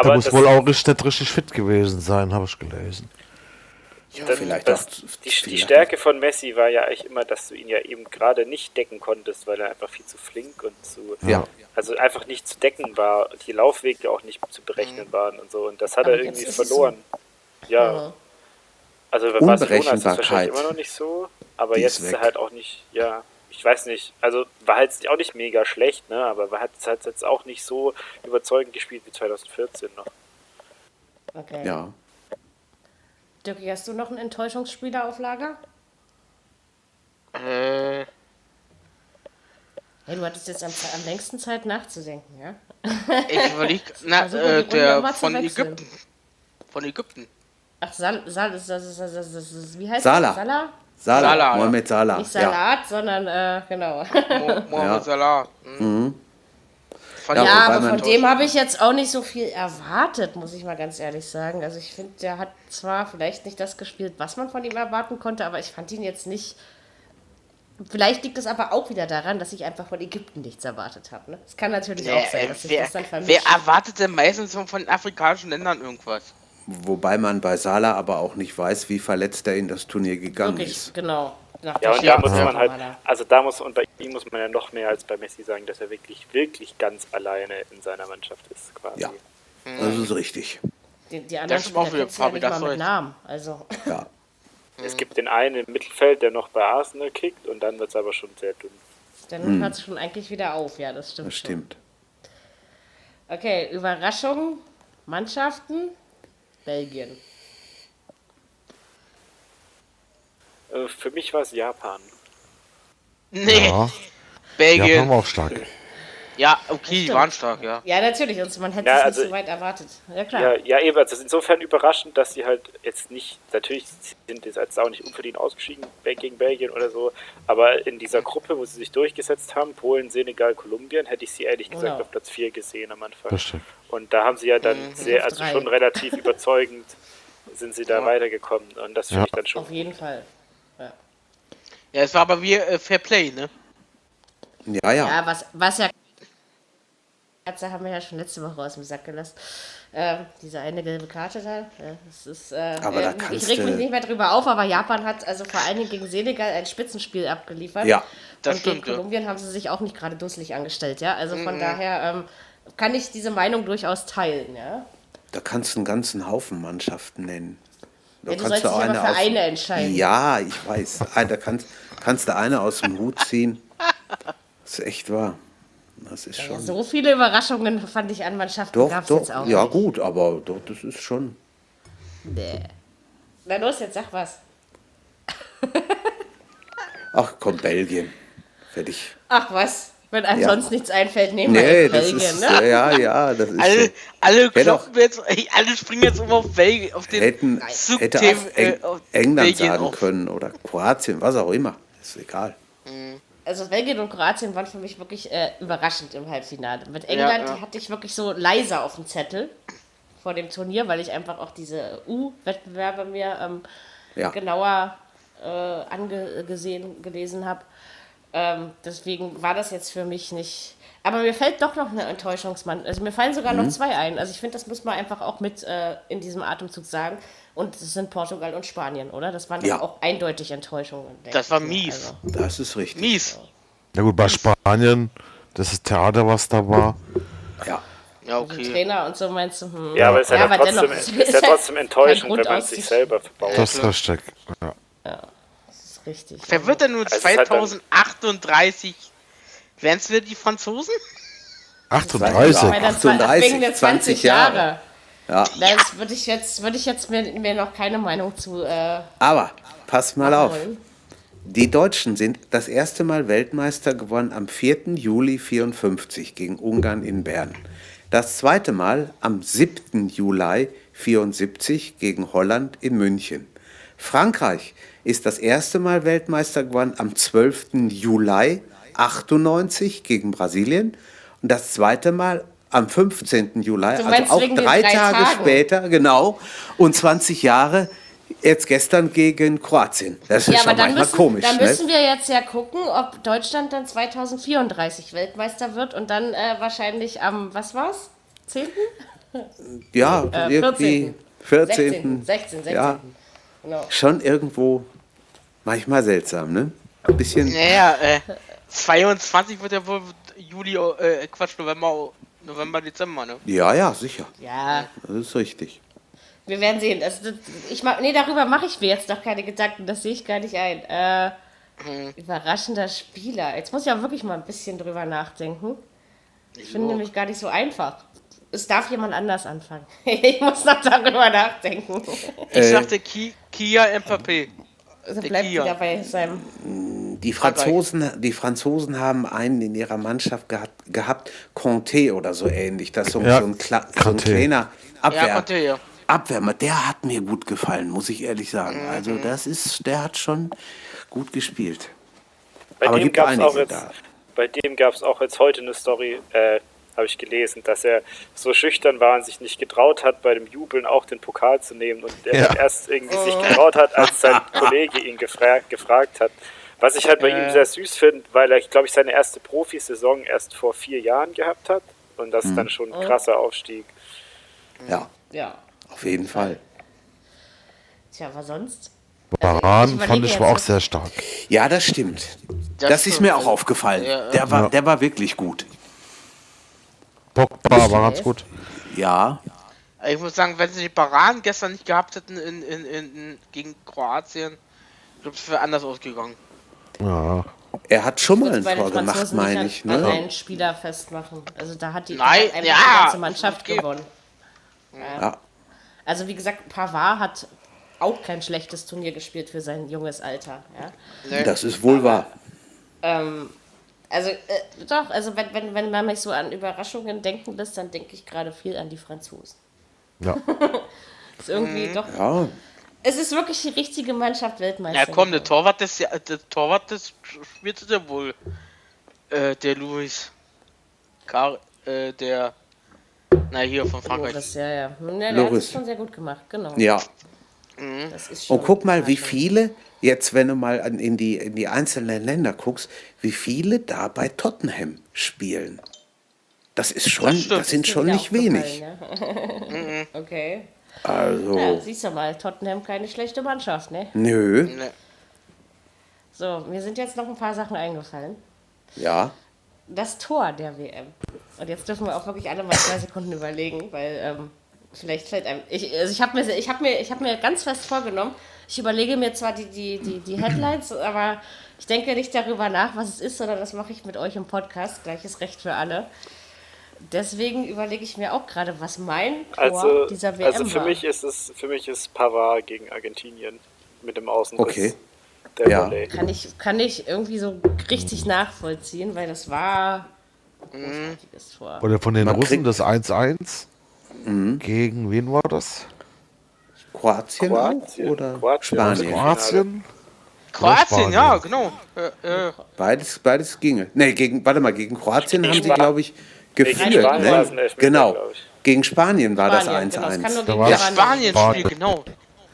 Der Aber muss das, wohl auch nicht, nicht richtig fit gewesen sein, habe ich gelesen. ja, dann, vielleicht das, auch die, die Stärke von Messi war ja eigentlich immer, dass du ihn ja eben gerade nicht decken konntest, weil er einfach viel zu flink und zu. Ja. Also einfach nicht zu decken war, die Laufwege auch nicht zu berechnen Mhm. waren und so. Und das hat Aber er irgendwie verloren. Ja. Ja. Also bei Barcelona ist es Unberechenbarkeit. wahrscheinlich immer noch nicht so, aber Die jetzt ist ist er halt auch nicht, ja, ich weiß nicht, also war halt auch nicht mega schlecht, ne, aber war halt, hat jetzt auch nicht so überzeugend gespielt wie 2014 noch. Okay. Ja. Dirki, hast du noch einen Enttäuschungsspieler auf Lager? äh, Hey, du hattest jetzt am, am längsten Zeit nachzudenken, ja? ich überleg, na, äh, der von wechseln. Ägypten. Von Ägypten. Ach, Sal, Sal, das, das, das, das, das, das, wie heißt Salah. das? Salah? Salah, Salah, ja. Mohamed Salah. Nicht Ja. Salat, sondern, äh, genau. Mo Mohamed Salah. Mhm. Fand Ja, ich Ja, aber von dem habe ich jetzt auch nicht so viel erwartet, muss ich mal ganz ehrlich sagen. Also ich finde, der hat zwar vielleicht nicht das gespielt, was man von ihm erwarten konnte, aber ich fand ihn jetzt nicht. Vielleicht liegt es aber auch wieder daran, dass ich einfach von Ägypten nichts erwartet habe. Ne? Es kann natürlich Nee, auch sein, äh, dass wer, das dann wer vermischt. erwartet denn meistens von, von afrikanischen Ländern irgendwas? Wobei man bei Salah aber auch nicht weiß, wie verletzt er in das Turnier gegangen Wirklich, ist. genau. Nach Ja, und da muss man halt, also da muss, und bei ihm muss man ja noch mehr als bei Messi sagen, dass er wirklich, wirklich ganz alleine in seiner Mannschaft ist, quasi. Ja. Das ist richtig. Die, die anderen Spieler wieder, kennst du ja nicht mal mit. Namen. Also, Ja. Es gibt den einen im Mittelfeld, der noch bei Arsenal kickt und dann wird es aber schon sehr dünn. dann hört es schon eigentlich wieder auf. Ja, das stimmt Das schon. stimmt. Okay, Überraschung, Mannschaften, Belgien. Äh, Für mich war es Japan. Nee, Ja, Belgien. Japan war auch stark. Ja, okay, die waren stark, ja. Ja, natürlich, und man hätte Ja, es also- nicht so weit erwartet. Ja, klar. Ja, ja, eben, also es ist insofern überraschend, dass sie halt jetzt nicht, natürlich sind sie jetzt auch nicht unverdient ausgeschieden gegen Belgien oder so, aber in dieser Gruppe, wo sie sich durchgesetzt haben, Polen, Senegal, Kolumbien, hätte ich sie ehrlich gesagt Genau. auf Platz 4 gesehen am Anfang. Das stimmt. Und da haben sie ja dann sehr, Auf also drei. schon relativ überzeugend sind sie da weitergekommen und das finde Ja. ich dann schon Auf jeden Fall. Ja, es war aber wie äh, Fair Play, ne? Ja, ja. Ja, was, was ja. Katze haben wir ja schon letzte Woche aus dem Sack gelassen. Ähm, diese eine gelbe Karte da. Ja, das ist, äh, Aber da äh, ich kannst reg mich du- nicht mehr drüber auf, aber Japan hat also vor allen Dingen gegen Senegal ein Spitzenspiel abgeliefert. Ja, Das und stimmt, gegen ja. Kolumbien haben sie sich auch nicht gerade dusselig angestellt, ja. Also Mhm. von daher ähm, kann ich diese Meinung durchaus teilen, ja. Da kannst du einen ganzen Haufen Mannschaften nennen. Da Ja, du sollst dich aber für aus- eine entscheiden. Ja, ich weiß. Ah, Da kannst, kannst du eine aus dem Hut ziehen. Das ist echt wahr. Das ist schon. So viele Überraschungen fand ich an Mannschaften doch, gab es jetzt auch Ja, nicht. gut, aber doch, das ist schon. Nee. Na los, jetzt sag was. Ach komm, Belgien. Fertig. Ach was, wenn einem Ja. sonst nichts einfällt, nehmen wir Nee, Belgien, ist. ne? Ja, ja, das ist. Alle, schon. alle Hätte kloppen jetzt, alle springen jetzt immer auf Belgien, auf den Hätten, Zug hätte auch Eng, äh, auf England Belgien sagen auf. können oder Kroatien, was auch immer. Ist egal. Also Belgien und Kroatien waren für mich wirklich äh, überraschend im Halbfinale. Mit England ja. die hatte ich wirklich so leiser auf dem Zettel vor dem Turnier, weil ich einfach auch diese U-Wettbewerbe mir ähm, Ja. genauer äh, angesehen, gelesen habe. Ähm, deswegen war das jetzt für mich nicht. Aber mir fällt doch noch eine Enttäuschungsmann. Also mir fallen sogar Mhm. noch zwei ein. Also ich finde, das muss man einfach auch mit äh, in diesem Atemzug sagen. Und es sind Portugal und Spanien, oder? Das waren Ja. auch eindeutig Enttäuschungen. Das war mies. Also, Das ist richtig. Mies. Ja gut, bei Spanien, das ist Theater, was da war. Ja. Ja, okay. Trainer und so meinst du, hm. Ja, aber es ist ja, aber trotzdem, dennoch, ist, es ist ja trotzdem enttäuschend, wenn man es sich selber verbaut. Das ist richtig. Ja. Das ist richtig. Wer wird denn nun Also es ist halt dann- 2038? Wären es wieder die Franzosen? 38. Bei der 38, wegen der 20 20 Jahre. Ja. Das würde ich jetzt, würde ich jetzt mir, mir noch keine Meinung zu äh, Aber pass mal auf. holen. Die Deutschen sind das erste Mal Weltmeister geworden am 4. Juli 54 gegen Ungarn in Bern. Das zweite Mal am 7. Juli 74 gegen Holland in München. Frankreich ist das erste Mal Weltmeister geworden am 12. Juli 98 gegen Brasilien und das zweite Mal am 15. Juli, also auch drei, drei Tage Tagen? später, genau, und 20 Jahre jetzt gestern gegen Kroatien. Das ist Ja, schon aber dann manchmal müssen, komisch. dann ne? müssen wir jetzt ja gucken, ob Deutschland dann 2034 Weltmeister wird und dann äh, wahrscheinlich am, was war's? 10.? Ja, Äh, irgendwie 14. 16. 16, 16. Ja, Genau. schon irgendwo manchmal seltsam, ne? Ein bisschen. Naja, äh, 22 wird ja wohl Juli, äh, Quatsch, November, November, Dezember, ne? Ja, ja, sicher. Ja, Das ist richtig. wir werden sehen. Das, das, ich mach, nee, darüber mache ich mir jetzt noch keine Gedanken, das sehe ich gar nicht ein. Äh, Überraschender Spieler. Jetzt muss ich auch wirklich mal ein bisschen drüber nachdenken. Ich finde nämlich gar nicht so einfach. Es darf jemand anders anfangen. ich muss noch darüber nachdenken. Ich Äh. sagte Ki Kia Mbappé. Also bleibt Kian. wieder bei seinem. Die Franzosen, die Franzosen haben einen in ihrer Mannschaft gehabt, gehabt Conte oder so ähnlich. Das ist so, Ja, so, ein, Kla so ein Conte. kleiner Abwehr, Ja, konnte ja. Abwehrmann. Der hat mir gut gefallen, muss ich ehrlich sagen. Mhm. Also das ist, der hat schon gut gespielt. Bei Aber dem gab es auch jetzt, da. bei dem gab es auch jetzt heute eine Story, äh, habe ich gelesen, dass er so schüchtern war und sich nicht getraut hat, bei dem Jubeln auch den Pokal zu nehmen und er Ja. erst irgendwie sich getraut hat, als sein Kollege ihn gefra gefragt hat. Was ich halt bei ihm sehr süß finde, weil er, glaube ich, seine erste Profisaison erst vor vier Jahren gehabt hat und das ist dann schon ein krasser Aufstieg. Ja, Ja. auf jeden Fall. Tja, was sonst? Baran ich überlege fand ich war auch sehr stark. Ja, das stimmt. Das, ist stimmt. mir auch aufgefallen. Ja, ja. Der, war, Ja. der war wirklich gut. Pogba war ganz gut. Ja, Ich muss sagen, wenn sie die Baran gestern nicht gehabt hätten in, in, in, in, gegen Kroatien, ich glaube, es wäre anders ausgegangen. Ja. er hat schon mal ein Tor gemacht, meine ich. Ne? einen Spieler festmachen. Also da hat die, Nein, ja, ganze Mannschaft gewonnen. Ja. Also wie gesagt, Pavard hat auch kein schlechtes Turnier gespielt für sein junges Alter. Ja? Das ist wohl wahr. Ähm, also äh, doch, also wenn, wenn, wenn man mich so an Überraschungen denken lässt, dann denke ich gerade viel an die Franzosen. Ja. Ist irgendwie Mhm. doch. Ja, Es ist wirklich die richtige Mannschaft Weltmeister. Ja, komm, der. Torwart des, ja- der Torwart des spielt ja wohl. Äh, der Luis. Car äh, der. Na, hier von Frankreich. Das, ja, ja. ja der hat es Loris. schon sehr gut gemacht, genau. ja. Das ist schon, Und guck mal, wie viele, jetzt wenn du mal in die, in die einzelnen Länder guckst, wie viele da bei Tottenham spielen. Das ist schon, das, stimmt. sind schon nicht wenig. Ja? okay. Also, Ja, siehst du mal, Tottenham keine schlechte Mannschaft, ne? nö, Ne. So, mir sind jetzt noch ein paar Sachen eingefallen. ja. Das Tor der WM. Und jetzt dürfen wir auch wirklich alle mal zwei Sekunden überlegen, weil ähm, vielleicht fällt einem. Ich, also ich habe mir, ich hab mir, ich hab mir ganz fest vorgenommen, ich überlege mir zwar die, die, die, die Headlines, aber ich denke nicht darüber nach, was es ist, sondern das mache ich mit euch im Podcast. Gleiches Recht für alle. Deswegen überlege ich mir auch gerade, was mein Tor Also, dieser WM also für war. mich ist es für mich ist Pavard gegen Argentinien mit dem Außenriss. Okay. Der Ja. Volley. Kann ich, kann ich irgendwie so richtig nachvollziehen, weil das war ein großartiges Tor. Oder von den Man Russen das 1-1. Gegen wen war das? Kroatien, Kroatien. oder Kroatien. Spanien? Kroatien? Kroatien, ja, genau. Äh, äh, Beides, beides ginge. Nee, gegen, warte mal, gegen Kroatien haben sie, glaube ich, ein Ne? Genau. Gegen Spanien war Spanien, das genau, es kann nur 1-1. gegen war das Ja. Spanien. Spanien-Spiel, genau.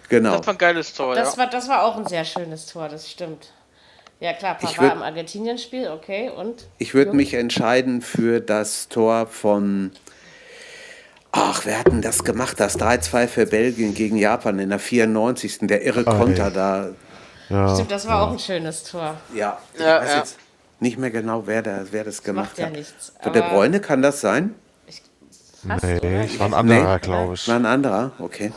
Genau. Das war ein geiles Tor, Das ja. war, das war auch ein sehr schönes Tor, das stimmt. Ja klar, Ich Pavard würd- im Argentinien-Spiel, okay, und? Ich würde mich entscheiden für das Tor von. Ach, wer hat denn das gemacht? Das 3-2 für Belgien gegen Japan in der 94. Der irre Konter da. Ja. Stimmt, das war auch ein schönes Tor. Ja, ich Ja, weiß ja. jetzt nicht mehr genau, wer, da, wer das gemacht macht ja hat. nichts, Von der Bräune kann das sein? Du, Nee, es war ein anderer, glaube ich. War ein anderer, okay.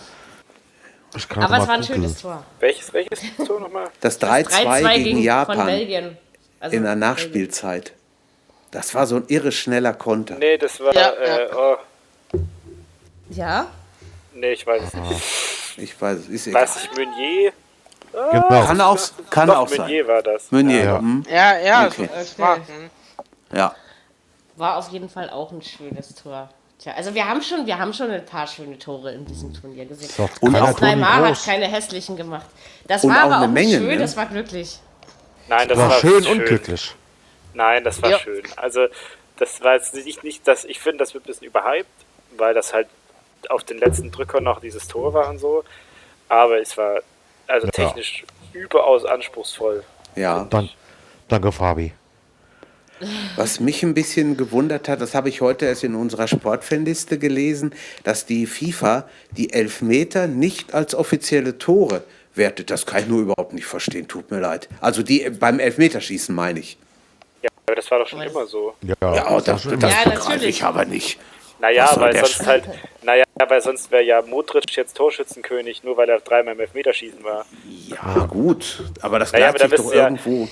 ich kann Aber es war ein schönes Tor. Welches, welches Tor nochmal? Das Das 3-2 gegen von Japan Belgien. Also in der. Nachspielzeit. Das war so ein irre schneller Konter. Nee, das war. Ja, äh, oh, Ja? nee, ich weiß es nicht. Ich weiß, es ist egal. Weiß ich, Meunier? Genau. Kann auch, kann Doch, auch sein. Meunier war das. Meunier, Ja. hm? Ja, ja, Okay. so, es war. hm. ja. War auf jeden Fall auch ein schönes Tor. Tja, also wir haben schon, wir haben schon ein paar schöne Tore in diesem Turnier gesehen. Doch, Und auch Neymar hat keine hässlichen gemacht. Das Und war auch aber auch Menge, schön, ne? das war glücklich. Nein, das War war, schön und glücklich. Nein, das war Ja. schön. Also, das war jetzt nicht, nicht das, ich finde, das wird ein bisschen überhyped, weil das halt auf den letzten Drücker noch dieses Tor war und so. Aber es war also Ja. technisch überaus anspruchsvoll. ja. Dank, danke, Fabi. Was mich ein bisschen gewundert hat, das habe ich heute erst in unserer Sportfanliste gelesen, dass die FIFA die Elfmeter nicht als offizielle Tore wertet. Das kann ich nur überhaupt nicht verstehen, tut mir leid. Also die beim Elfmeterschießen meine ich. Ja, aber das war doch schon das- immer so. Ja, Ja, das, war das Ja, begreife natürlich. ich aber nicht. Naja, weil sonst Scheiß? halt, naja, weil sonst wäre ja Modric jetzt Torschützenkönig, nur weil er dreimal im Elfmeterschießen war. Ja, gut, aber das Naja, gleicht aber sich doch ja- irgendwo.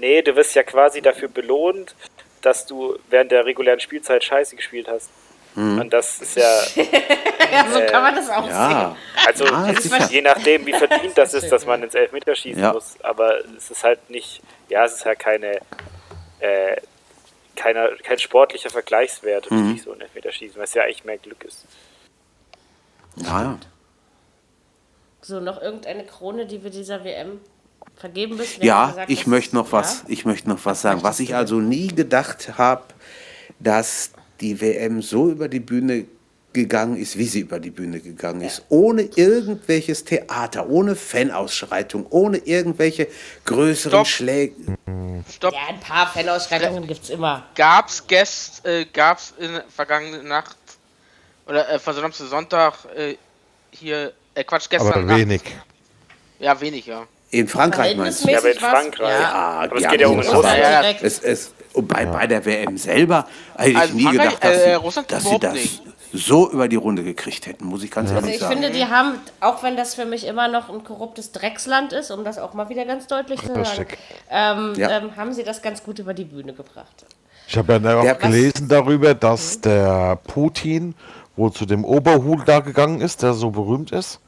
Nee, du wirst ja quasi dafür belohnt, dass du während der regulären Spielzeit scheiße gespielt hast. Und das ist ja, Ja, so kann man das auch Ja, also Ah, sicher. je nachdem, wie verdient das ist, dass man ins Elfmeterschießen Ja. muss. Aber es ist halt nicht, ja, es ist halt keine, äh, keiner, kein sportlicher Vergleichswert, Mhm. so ein Elfmeterschießen, was ja eigentlich mehr Glück ist. ja. So, noch irgendeine Krone, die wir dieser WM vergeben müssen? Ja, gesagt, ich möchte noch was, Ja? ich möchte noch was sagen. Was ich also nie gedacht habe, dass die WM so über die Bühne gegangen ist, wie sie über die Bühne gegangen ist, ohne irgendwelches Theater, ohne Fanausschreitung, ohne irgendwelche größeren Stopp. Schläge. Stopp. Ja, ein paar Fanausschreitungen gibt es immer. Gab's gest, äh, gab's in der vergangenen Nacht oder äh, von Sonntag äh, hier äh, Quatsch gestern Aber Nacht. wenig. Ja, wenig, ja. In Frankreich meinst du? Ja, aber in Frankreich. Ja. Aber es ja, geht ja um Russland. Ja. Es, es, und bei, bei der WM selber hätte ich Also nie Frankreich, gedacht, dass, äh, sie, dass sie das nicht. So über die Runde gekriegt hätten, muss ich ganz Also ehrlich ich sagen. finde, die haben, auch wenn das für mich immer noch ein korruptes Drecksland ist, um das auch mal wieder ganz deutlich zu sagen, ähm, Ja. ähm, haben sie das ganz gut über die Bühne gebracht. Ich habe ja auch Der- gelesen darüber, dass der Putin wohl zu dem Oberhul da gegangen ist, der so berühmt ist.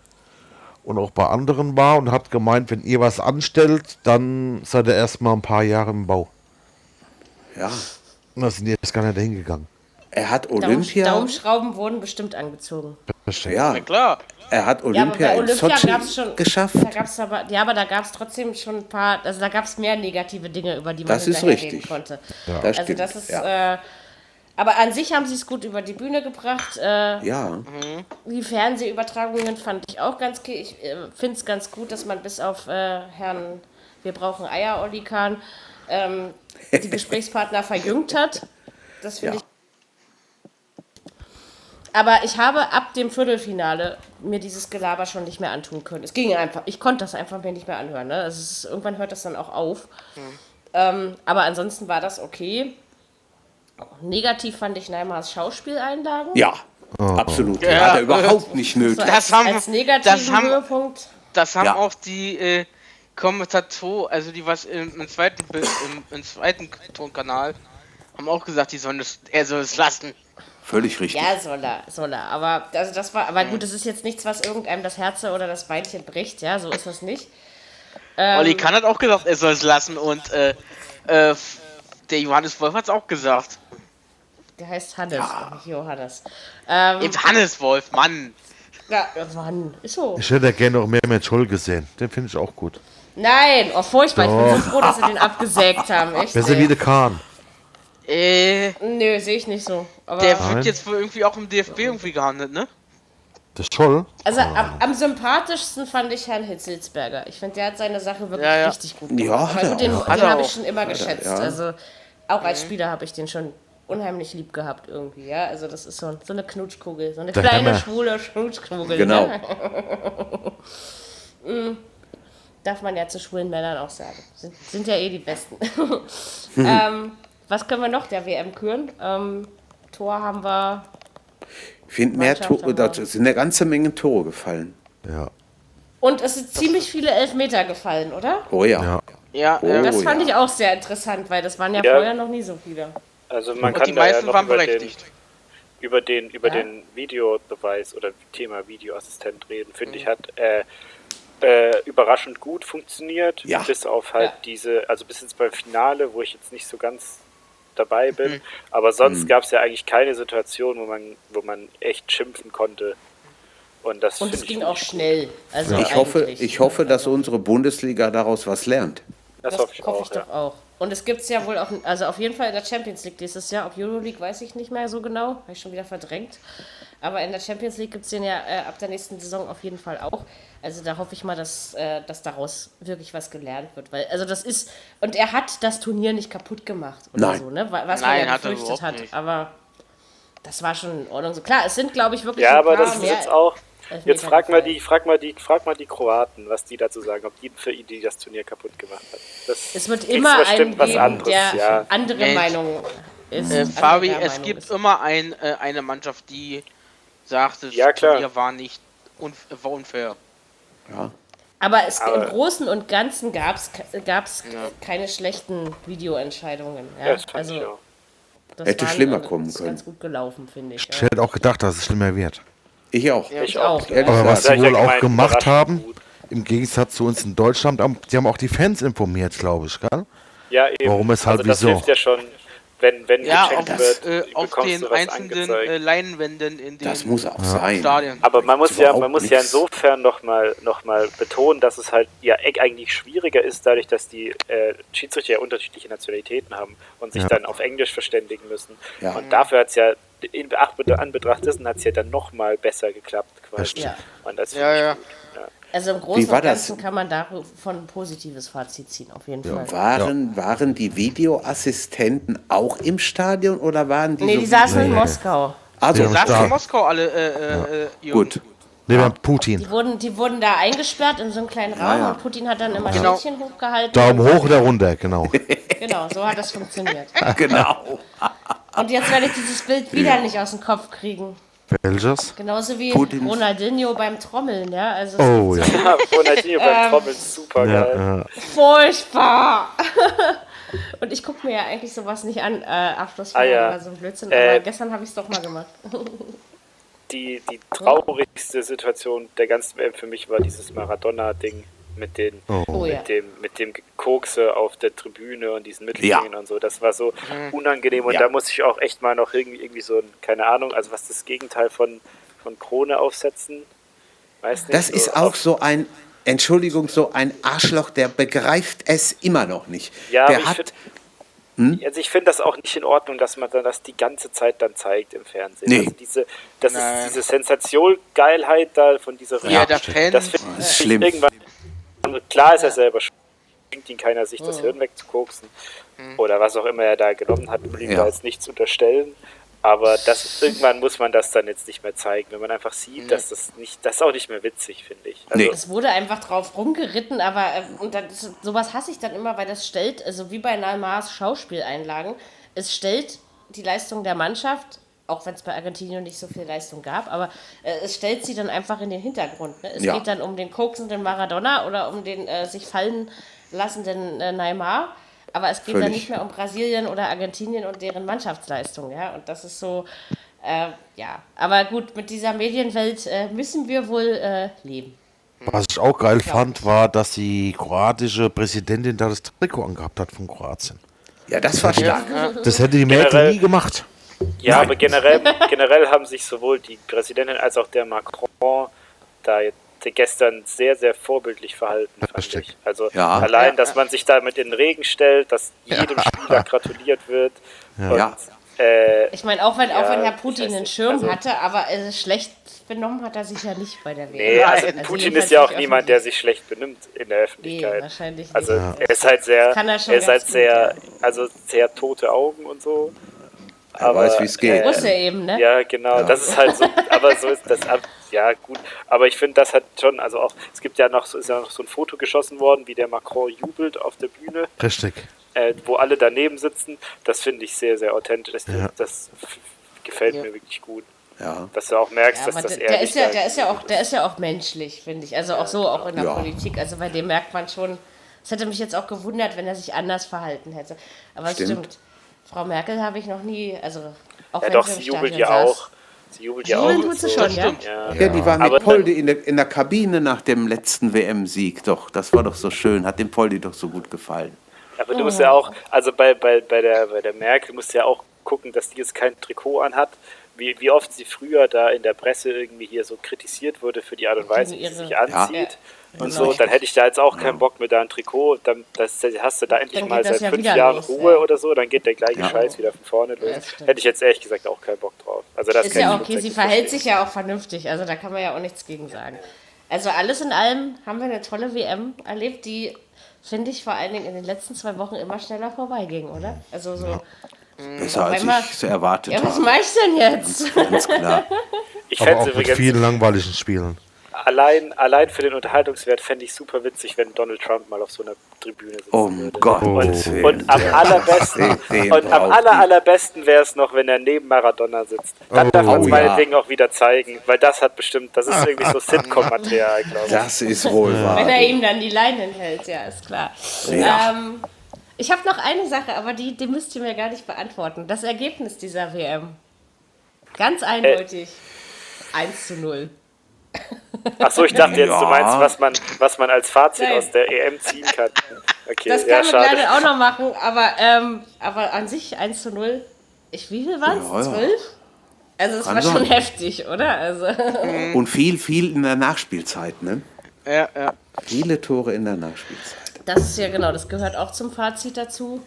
Und auch bei anderen war und hat gemeint, wenn ihr was anstellt, dann seid ihr erstmal ein paar Jahre im Bau. Ja, Und da sind die jetzt gar nicht hingegangen. Er hat Daum, Olympia, Daumenschrauben wurden bestimmt angezogen. Ja, Na klar. er hat Ja, aber Olympia, in Olympia Sochi gab es schon. geschafft. Da gab's aber, ja, aber da gab es trotzdem schon ein paar. Also da gab es mehr negative Dinge, über die man Das ist hinterher reden konnte. Das Also stimmt, das ist. ja. Äh, aber an sich haben sie es gut über die Bühne gebracht. Äh, ja. Die Fernsehübertragungen fand ich auch ganz. Ich äh, finde es ganz gut, dass man bis auf äh, Herrn Wir brauchen Eier, Olli Kahn, ähm, die Gesprächspartner verjüngt hat. Das finde Ja. ich. Aber ich habe ab dem Viertelfinale mir dieses Gelaber schon nicht mehr antun können. Es ging einfach, ich konnte das einfach mir nicht mehr anhören. Ne? Also es ist, irgendwann hört das dann auch auf. Ähm, aber ansonsten war das okay. Negativ fand ich Neymars Schauspieleinlagen. Ja, absolut. Ja. Hat er überhaupt nicht nötig. So Das haben- als negativen das haben- Höhepunkt. Das haben Ja. auch die äh, Kommentatoren, also die was im, im zweiten im, im zweiten Tonkanal, haben auch gesagt, die sollen es, er soll es lassen. Völlig richtig. Ja, soll er, soll er. Aber also das war, aber gut, das ist jetzt nichts, was irgendeinem das Herz oder das Beinchen bricht, ja, so ist das nicht. Ähm, Olli Kahn hat auch gesagt, er soll es lassen und äh, äh, der Johannes Wolf hat es auch gesagt. Der heißt Hannes, nicht Johannes. Ähm, Eben Hannes Wolf, Mann. ja, wann? Ist so. Ich hätte ja gerne noch mehr mit Scholl gesehen. Den finde ich auch gut. Nein, oh furchtbar, ich bin so froh, dass sie den abgesägt haben. Echt, Besser ey. wie der Kahn. Äh, Nö, sehe ich nicht so. Aber der Nein. wird jetzt wohl irgendwie auch im DFB irgendwie gehandelt, ne? Der Scholl? also am, am sympathischsten fand ich Herrn Hitzelsberger. Ich finde, der hat seine Sache wirklich Ja, ja. richtig gut gemacht. Ja, hat er gut, den auch. den er habe ich auch. schon immer geschätzt. ja. Also auch als Spieler habe ich den schon unheimlich lieb gehabt irgendwie. Ja, also das ist so, so eine Knutschkugel, so eine Der kleine Hammer. schwule Knutschkugel. Genau. Ne? Mm, Darf man ja zu schwulen Männern auch sagen. Sind, sind ja eh die Besten. ähm, was können wir noch der WM küren? Ähm, Tor haben wir. Ich finde mehr Tore, da sind eine ganze Menge Tore gefallen. Ja. Und es sind ziemlich viele Elfmeter gefallen, oder? Oh ja. Ja. Ja, Oh, Das fand ja. ich auch sehr interessant, weil das waren ja, Ja. vorher noch nie so viele. Also man und kann die da ja meisten noch waren über den, berechtigt. über den über Ja. den Videobeweis oder Thema Videoassistent reden, finde ich, hat äh, äh, überraschend gut funktioniert. Ja. Bis auf halt Ja. diese, also bis jetzt beim Finale, wo ich jetzt nicht so ganz dabei bin. Aber sonst gab es ja eigentlich keine Situation, wo man, wo man echt schimpfen konnte. Und das Und es ich ging auch schnell. Also Ich hoffe, ich hoffe, dass unsere Bundesliga daraus was lernt. Das, Das hoffe ich auch. ja. doch auch. Und es gibt es ja wohl auch, also auf jeden Fall in der Champions League dieses Jahr. Ob Euroleague weiß ich nicht mehr so genau, habe ich schon wieder verdrängt. Aber in der Champions League gibt es den ja äh, ab der nächsten Saison auf jeden Fall auch. Also da hoffe ich mal, dass, äh, dass daraus wirklich was gelernt wird. Weil, also das ist, und er hat das Turnier nicht kaputt gemacht oder Nein. so, ne? Wa- Was Nein, man ja hat er überhaupt hat. nicht. Aber das war schon in Ordnung. So klar, es sind, glaube ich, wirklich Ja, ein aber paar das ist mehr jetzt auch. Jetzt frag mal die, frag mal die, frag mal die Kroaten, was die dazu sagen, ob die für die das Turnier kaputt gemacht hat. Das Es wird ist immer bestimmt einen was geben, anderes, der ja. andere Mensch. Meinung ist. Äh, Fabi, es gibt ist. immer ein, äh, eine Mannschaft, die sagt, das Ja, klar. Turnier war nicht unf war unfair. Ja. Aber es, Aber- im Großen und Ganzen gab es gab's Ja. keine schlechten Videoentscheidungen. Ja? Ja, das fand also, ich auch. das Hätte waren- schlimmer kommen ist können. ganz gut gelaufen, finde ich. Ich Ja. hätte auch gedacht, dass es schlimmer wird. Ich auch. Ich auch. auch. Ehrlich Aber was sie ich ja wohl auch gemacht haben, gut. im Gegensatz zu uns in Deutschland, die haben auch die Fans informiert, glaube ich, gell? Ja, eben. Warum, weshalb, also das wieso? hilft ja schon, wenn, wenn Ja, auf, gecheckt wird, äh, auf bekommst den du was einzelnen äh, Leinwänden in den Das muss auch sein. Stadien. Aber man muss ja, man muss ja insofern nochmal noch mal betonen, dass es halt ja e- eigentlich schwieriger ist, dadurch, dass die äh, Schiedsrichter ja unterschiedliche Nationalitäten haben und sich Ja. dann auf Englisch verständigen müssen. Ja. Und dafür hat es ja, in Anbetracht dessen hat es ja dann nochmal besser geklappt quasi. Ja. Und das Ja, ja. gut. Ja. Also im Großen Wie war und das? Ganzen kann man davon ein positives Fazit ziehen, auf jeden Fall. Waren, waren die Videoassistenten auch im Stadion oder waren die Nee, so die saßen in. Moskau. Also, Ja, Saßen in Moskau alle, äh, äh, äh, gut. Nee, beim Putin. Die wurden, die wurden da eingesperrt in so einem kleinen Raum ja. und Putin hat dann immer Genau. Schildchen hochgehalten. Daumen hoch oder runter, genau. Genau, so hat das funktioniert. Genau. Und jetzt werde ich dieses Bild wieder nicht aus dem Kopf kriegen. Welches? Genauso wie Putins- Ronaldinho beim Trommeln, ja. Also Oh gibt ja. so Ja, Ronaldinho Ähm, beim Trommeln, super geil. ja, ja. furchtbar. Und ich gucke mir ja eigentlich sowas nicht an, äh, Abschlussfeier Ah, ja. oder so ein Blödsinn, Äh, aber gestern habe ich es doch mal gemacht. Die, die traurigste Situation der ganzen WM für mich war dieses Maradona-Ding mit den Oh ja. mit dem mit dem Kokse auf der Tribüne und diesen Mittelfingern und so. Das war so unangenehm und Ja. da muss ich auch echt mal noch irgendwie irgendwie so ein, keine Ahnung, also was das Gegenteil von von Krone aufsetzen. Weiß nicht. Das so ist auch so ein, Entschuldigung, so ein Arschloch, der begreift es immer noch nicht. Ja, aber der ich hat, find- Hm? Also ich finde das auch nicht in Ordnung, dass man dann das die ganze Zeit dann zeigt im Fernsehen. Nee. Also diese, das Nein. ist diese Sensation-Geilheit da von dieser Ja, der Fan. das finde Das ist ich schlimm. irgendwann. Also klar ist er selber schuld, bringt ihn keiner, sich das Hirn wegzukoksen. Oder was auch immer er da genommen hat, will ihm Ja. da jetzt nichts unterstellen. Aber das, irgendwann muss man das dann jetzt nicht mehr zeigen, wenn man einfach sieht, dass das nicht, das ist auch nicht mehr witzig, finde ich. Also, Nee. Es wurde einfach drauf rumgeritten, aber äh, und das, sowas hasse ich dann immer, weil das stellt, also wie bei Nalmars Schauspieleinlagen, es stellt die Leistung der Mannschaft, auch wenn es bei Argentinien nicht so viel Leistung gab, aber äh, es stellt sie dann einfach in den Hintergrund. Ne? Es Ja. geht dann um den koksenden Maradona oder um den äh, sich fallen lassenden äh, Neymar. Aber es geht dann Völlig. nicht mehr um Brasilien oder Argentinien und deren Mannschaftsleistung, ja. Und das ist so, äh, ja. Aber gut, mit dieser Medienwelt äh, müssen wir wohl äh, leben. Was ich auch geil fand, war, dass die kroatische Präsidentin da das Trikot angehabt hat von Kroatien. ja, das war stark. Das hätte die Merkel nie gemacht. Ja, Nein. aber generell, generell haben sich sowohl die Präsidentin als auch der Macron da jetzt gestern sehr, sehr vorbildlich verhalten, fand Richtig. ich. Also Ja. allein, dass man sich da mit in den Regen stellt, dass jedem Spieler gratuliert wird. Und, Ja. äh, Ich meine, auch wenn, auch Ja, wenn Herr Putin einen nicht, Schirm also- hatte, aber äh, schlecht benommen hat er sich ja nicht bei der WM. nee, also Nein. Putin ist ja auch niemand, der sich schlecht benimmt in der Öffentlichkeit. Nee, wahrscheinlich nicht. Also er ist halt sehr, kann er er ist halt gut, sehr, ja. also sehr tote Augen und so. Er weiß, wie es geht. Muss er eben, ne? Ja, genau, das ist halt so, aber so ist das, ab- ja gut, aber ich finde, das hat schon, also auch, es gibt ja noch, so ist ja noch so ein Foto geschossen worden, wie der Macron jubelt auf der Bühne, Richtig. äh, wo alle daneben sitzen, das finde ich sehr, sehr authentisch, das, Ja. das gefällt Ja. mir wirklich gut. Ja. Dass du auch merkst, Ja, dass aber das der, der, ehrlich ist ja, der, ist ja auch, der ist ja auch menschlich, finde ich. Also auch so, auch in der Ja. Politik. Also bei dem merkt man schon, es hätte mich jetzt auch gewundert, wenn er sich anders verhalten hätte. Aber es Stimmt. Frau Merkel habe ich noch nie, also auch Ja, wenn doch, sie jubelt ja auch. Sie jubelt ja auch. tut und sie so. schon, ja? Ja. Ja, die war mit Aber- Poldi in der, in der Kabine nach dem letzten WM-Sieg. Doch, das war doch so schön. Hat dem Poldi doch so gut gefallen. Aber du musst ja auch, also bei, bei, bei, der, bei der Merkel musst du ja auch gucken, dass die jetzt kein Trikot anhat. Wie, wie oft sie früher da in der Presse irgendwie hier so kritisiert wurde für die Art und Weise, wie sie sich anzieht. Ja. Und Genau. so, dann hätte ich da jetzt auch keinen Bock mit da ein Trikot. Dann das, hast du da endlich mal seit ja fünf Jahren los, Ruhe ja. oder so, dann geht der gleiche Scheiß wieder von vorne los. stimmt. hätte ich jetzt ehrlich gesagt auch keinen Bock drauf. Also das Ist kann ja ich okay, sie verhält verstehen. sich ja auch vernünftig, also da kann man ja auch nichts gegen sagen. Also alles in allem haben wir eine tolle WM erlebt, die, finde ich, vor allen Dingen in den letzten zwei Wochen immer schneller vorbeiging, oder? Also so, Besser als einmal- ich es erwartet ja, was mache ich denn jetzt? Ganz klar. Ich Aber fände auch es mit vielen langweiligen Spielen. Allein, allein für den Unterhaltungswert fände ich super witzig, wenn Donald Trump mal auf so einer Tribüne sitzen Um. Gottes Willen. Und am allerbesten, Den- den und am braucht aller, allerbesten wäre es noch, wenn er neben Maradona sitzt. Dann Oh, darf man es ja. meinetwegen auch wieder zeigen, weil das hat bestimmt, das ist irgendwie so Sitcom-Material, glaube ich. Das ist wohl Wenn wahr. er ihm dann die Leinen hält, ja, ist klar. Ja. Ähm, ich habe noch eine Sache, aber die, die müsst ihr mir gar nicht beantworten. Das Ergebnis dieser WM. Ganz eindeutig. 1 zu 0. Achso, ich dachte jetzt, du Ja. meinst, was man, was man als Fazit Nein. aus der EM ziehen kann. Okay, Das ja, kann man schade. leider auch noch machen, aber, ähm, aber an sich 1 zu 0. Ich, wie viel waren es? Ja, ja. 12? Also es war schon sein. heftig, oder? Also, Und viel, viel in der Nachspielzeit, ne? Ja, ja. Viele Tore in der Nachspielzeit. das ist ja genau, das gehört auch zum Fazit dazu.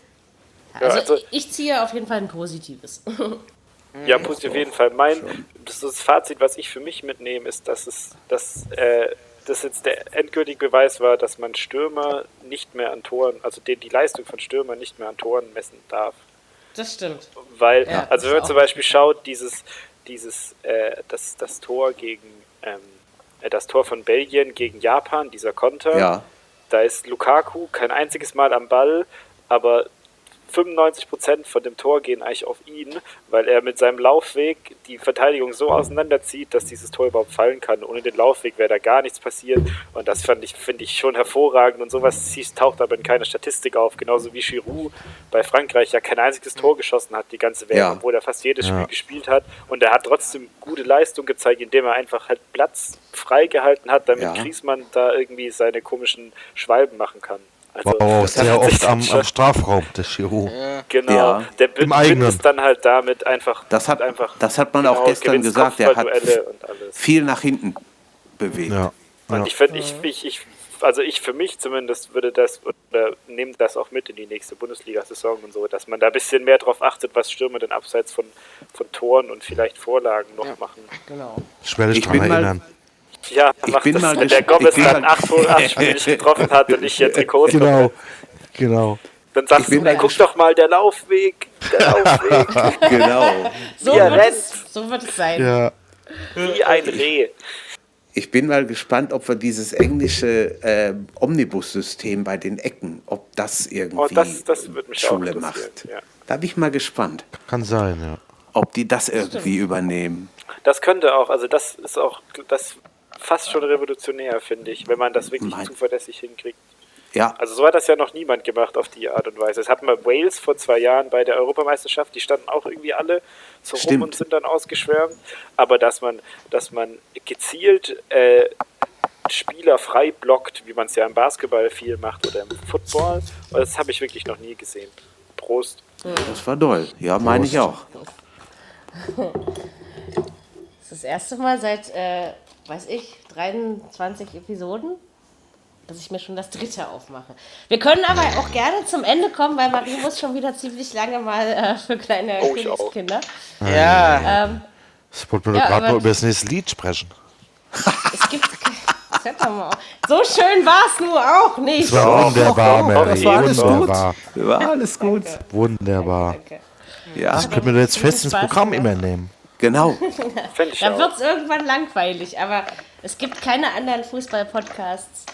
Ja, Also, also- ich, ich ziehe auf jeden Fall ein positives. Ja, positiv auf jeden Fall. Mein das, das Fazit, was ich für mich mitnehme, ist, dass es dass, äh, das jetzt der endgültige Beweis war, dass man Stürmer nicht mehr an Toren, also die, die Leistung von Stürmern nicht mehr an Toren messen darf. Das stimmt. Weil, Ja, also wenn man zum. Beispiel schaut, dieses, dieses, äh, das, das Tor gegen ähm, äh, das Tor von Belgien gegen Japan, dieser Konter, Ja. da ist Lukaku kein einziges Mal am Ball, aber 95% von dem Tor gehen eigentlich auf ihn, weil er mit seinem Laufweg die Verteidigung so auseinanderzieht, dass dieses Tor überhaupt fallen kann. Ohne den Laufweg wäre da gar nichts passiert. Und das fand ich, finde ich schon hervorragend. Und sowas taucht aber in keiner Statistik auf. Genauso wie Giroud bei Frankreich ja kein einziges Tor geschossen hat, die ganze WM, Ja. obwohl er fast jedes Spiel gespielt hat. Und er hat trotzdem gute Leistung gezeigt, indem er einfach halt Platz freigehalten hat, damit Ja. Griezmann da irgendwie seine komischen Schwalben machen kann. Also, auch hat sehr oft am, am Strafraum, der Chirurg. Genau, Ja. der Bünd, Im eigenen. ist dann halt damit einfach. Das hat, einfach das hat man auch genau, gestern gewinnt gesagt. Er hat viel nach hinten bewegt. Ja. Und ja. ich finde, ich, ich, ich, also ich für mich zumindest würde das oder nehme das auch mit in die nächste Bundesliga-Saison und so, dass man da ein bisschen mehr drauf achtet, was Stürmer denn abseits von, von Toren und vielleicht Vorlagen noch machen. Genau. Ich werde dich Ich dran bin mal- erinnern. Ja, Ich macht bin das, mal wenn der Gomez ich dann mal- acht, vor- acht Spiele nicht getroffen hat und ich hier Trikots Genau. Genau. dann sagst bin du, mal guck doch mal, der Laufweg, der Laufweg, Genau. So, wird es, so wird es sein. Ja. wie ein Reh. Ich bin mal gespannt, ob wir dieses englische äh, Omnibussystem bei den Ecken, ob das irgendwie Oh, das- das würde mich auch Schule macht. ja. Da bin ich mal gespannt, Kann sein, ja. ob die das irgendwie übernehmen. Das könnte auch, also das ist auch das fast schon revolutionär, finde ich, wenn man das wirklich Mein- zuverlässig hinkriegt. Ja, Also so hat das ja noch niemand gemacht auf die Art und Weise. Das hatten wir Wales vor zwei Jahren bei der Europameisterschaft, die standen auch irgendwie alle so rum und sind dann ausgeschwärmt. Aber dass man, dass man gezielt äh, Spieler frei blockt, wie man es ja im Basketball viel macht oder im Football, das habe ich wirklich noch nie gesehen. Prost. das war doll. Ja, meine ich auch. Das ist das erste Mal seit, äh, weiß ich, 23 Episoden, dass ich mir schon das dritte aufmache. Wir können aber auch gerne zum Ende kommen, weil Marie muss schon wieder ziemlich lange mal äh, für kleine Oh, ich auch. Königskinder. Ja. Ähm, Ich wollte mir Ja, doch gerade noch über das nächste Lied sprechen. es gibt. Mal. So schön war es nur auch nicht. Das war wunderbar, Mary. das war alles wunderbar. War alles gut. Wunderbar. Danke. Ja, Das können wir jetzt fest ins Programm immer nehmen. Genau. Auch. wird es irgendwann langweilig, aber es gibt keine anderen Fußball-Podcasts,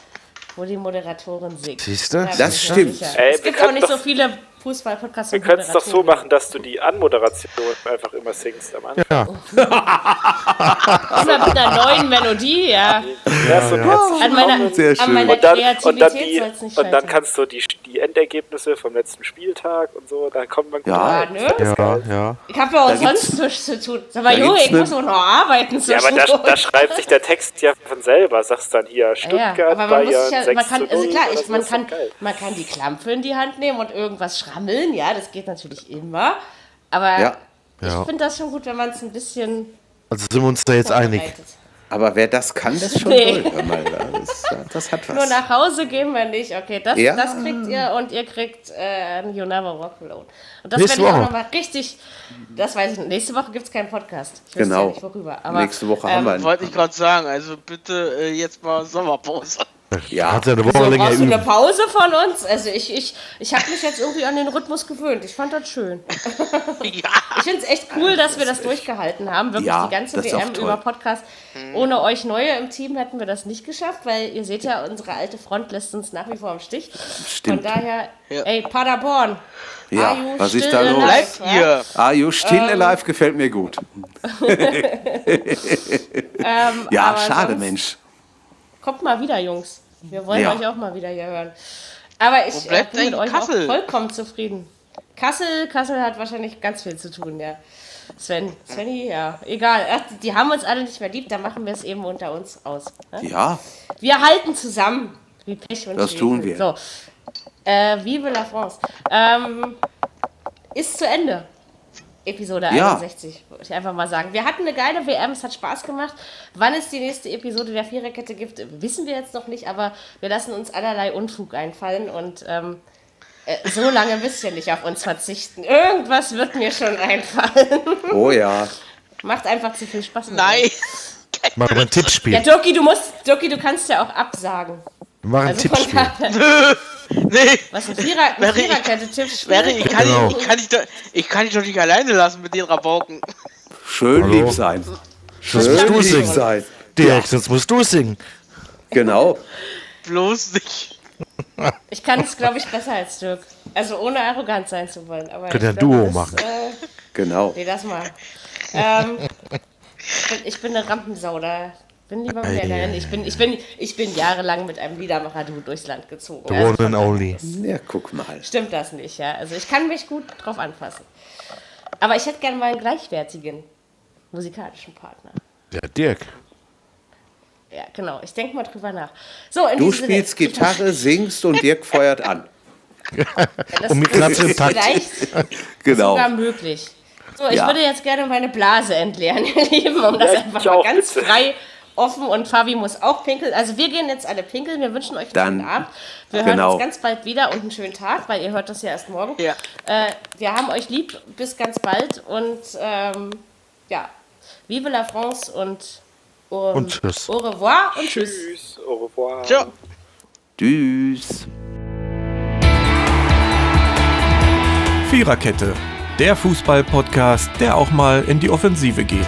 wo die Moderatorin singt. Siehst du? Da Das mir stimmt. Ey, es gibt auch nicht so viele Fußball-Podcast. Wir und können es doch so machen, dass du die Anmoderation einfach immer singst am Anfang. Ja, Immer mit einer neuen Melodie, ja. Ja, so ja. An meiner. Sehr an schön. meiner und dann, und Kreativität dann, die, nicht und dann kannst du die, die Endergebnisse vom letzten Spieltag und so, da kommt man gut Ja. rein. Ja, ne? ja, ja. Ich habe ja auch Da sonst nichts zu tun. Sag mal, Junge, ich ne- muss auch noch arbeiten. Ja, aber da, da schreibt sich der Text ja von selber. Sagst dann hier Stuttgart, ja, aber man muss Bayern, sich ja, 6 man kann, also 0 klar, ich, man, kann, man kann die Klampfe in die Hand nehmen und irgendwas schrammeln, ja, das geht natürlich immer. Aber Ja. ich Ja. finde das schon gut, wenn man es ein bisschen Also sind wir uns da jetzt einig. Aber wer das kann, das ist schon Nee. toll. Mal, das, das hat was. Nur nach Hause gehen wir nicht. Okay, das, Ja. das kriegt ihr und ihr kriegt äh, You Never Walk Alone. Und das Nächste werde ich auch nochmal richtig. Das weiß ich nicht. Nächste Woche gibt es keinen Podcast. Ich weiß Genau. ja nicht worüber. Aber, Nächste Woche haben wir einen. Wollte ich gerade sagen, also bitte äh, jetzt mal Sommerpause. Ja, ja eine Woche So, länger brauchst du eine. Pause von uns? Also ich, ich, ich habe mich jetzt irgendwie an den Rhythmus gewöhnt. Ich fand das schön. ja. Ich finde es echt cool, dass wir das durchgehalten haben. Wirklich Ja, die ganze WM über Podcast. Ohne euch Neue im Team hätten wir das nicht geschafft, weil ihr seht ja, unsere alte Front lässt uns nach wie vor im Stich. Stimmt. Von daher, Ja. ey, Paderborn. Ja, are you was ist still da los? alive, Bleibt ja? ihr. Ah, you still Ähm. alive gefällt mir gut. Ähm, Ja, schade, sonst- Mensch. Kommt mal wieder, Jungs. Wir wollen Ja. euch auch mal wieder hier hören. Aber ich äh, bin mit euch Kassel? auch vollkommen zufrieden. Kassel, Kassel hat wahrscheinlich ganz viel zu tun, ja. Sven, Svenny, ja, egal. Ach, die, haben uns alle nicht mehr lieb, da machen wir es eben unter uns aus. Ne? Ja, Wir halten zusammen. Wie Pech und Das Schwefel. tun wir. So. Äh, Vive la France. Ähm, ist zu Ende. Episode Ja. 61, würde ich einfach mal sagen. Wir hatten eine geile WM, es hat Spaß gemacht. Wann es die nächste Episode der Viererkette gibt, wissen wir jetzt noch nicht, aber wir lassen uns allerlei Unfug einfallen und ähm, äh, so lange müsst ihr nicht auf uns verzichten. Irgendwas wird mir schon einfallen. oh ja. Macht einfach zu viel Spaß. Nein. Machen wir ein Tippspiel. Ja, Doki, du musst, Doki, du kannst ja auch absagen. Wir machen ein Also Tippspiel. Nee. was ein Vierer, ein Wäre ich- Viererkette-Tipp Wäre, ich, kann Genau. dich, ich, kann dich doch, ich kann dich doch nicht alleine lassen mit den Rabauken. Schön Hallo. lieb sein. Das musst Schön du singen. sein. Dirk, sonst musst du singen. Genau. Bloß nicht. Ich kann es, glaube ich, besser als Dirk. Also ohne arrogant sein zu wollen. Aber Könnt ihr ich ein Duo das, machen. Äh, Genau. nee, das mal. Ähm, ich, bin, ich bin eine Rampensau, da bin lieber der Rennen. Ich bin, ich, bin, ich bin jahrelang mit einem Liedermacher-Du durchs Land gezogen. The Also one and only. Ja, guck mal. stimmt das nicht, ja. Also ich kann mich gut drauf anfassen. Aber ich hätte gerne mal einen gleichwertigen musikalischen Partner. Ja, Dirk. Ja, genau. Ich denke mal drüber nach. So, in Du spielst Sinne, Gitarre, singst und Dirk feuert an. das Und mit Klatsch im ist Takt. Vielleicht Genau. sogar möglich. So, ich Ja. würde jetzt gerne meine Blase entleeren, ihr Lieben, um das Ja, einfach mal ganz frei, offen und Fabi muss auch pinkeln. Also wir gehen jetzt alle pinkeln, wir wünschen euch einen Dann- schönen Abend. Wir hören genau. uns ganz bald wieder und einen schönen Tag, weil ihr hört das ja erst morgen. Ja. Äh, wir haben euch lieb, bis ganz bald und ähm, ja, vive la France und, um, Und tschüss. Au revoir und tschüss. Tschüss, au revoir. Ciao. Tschüss. Viererkette, der Fußball-Podcast, der auch mal in die Offensive geht.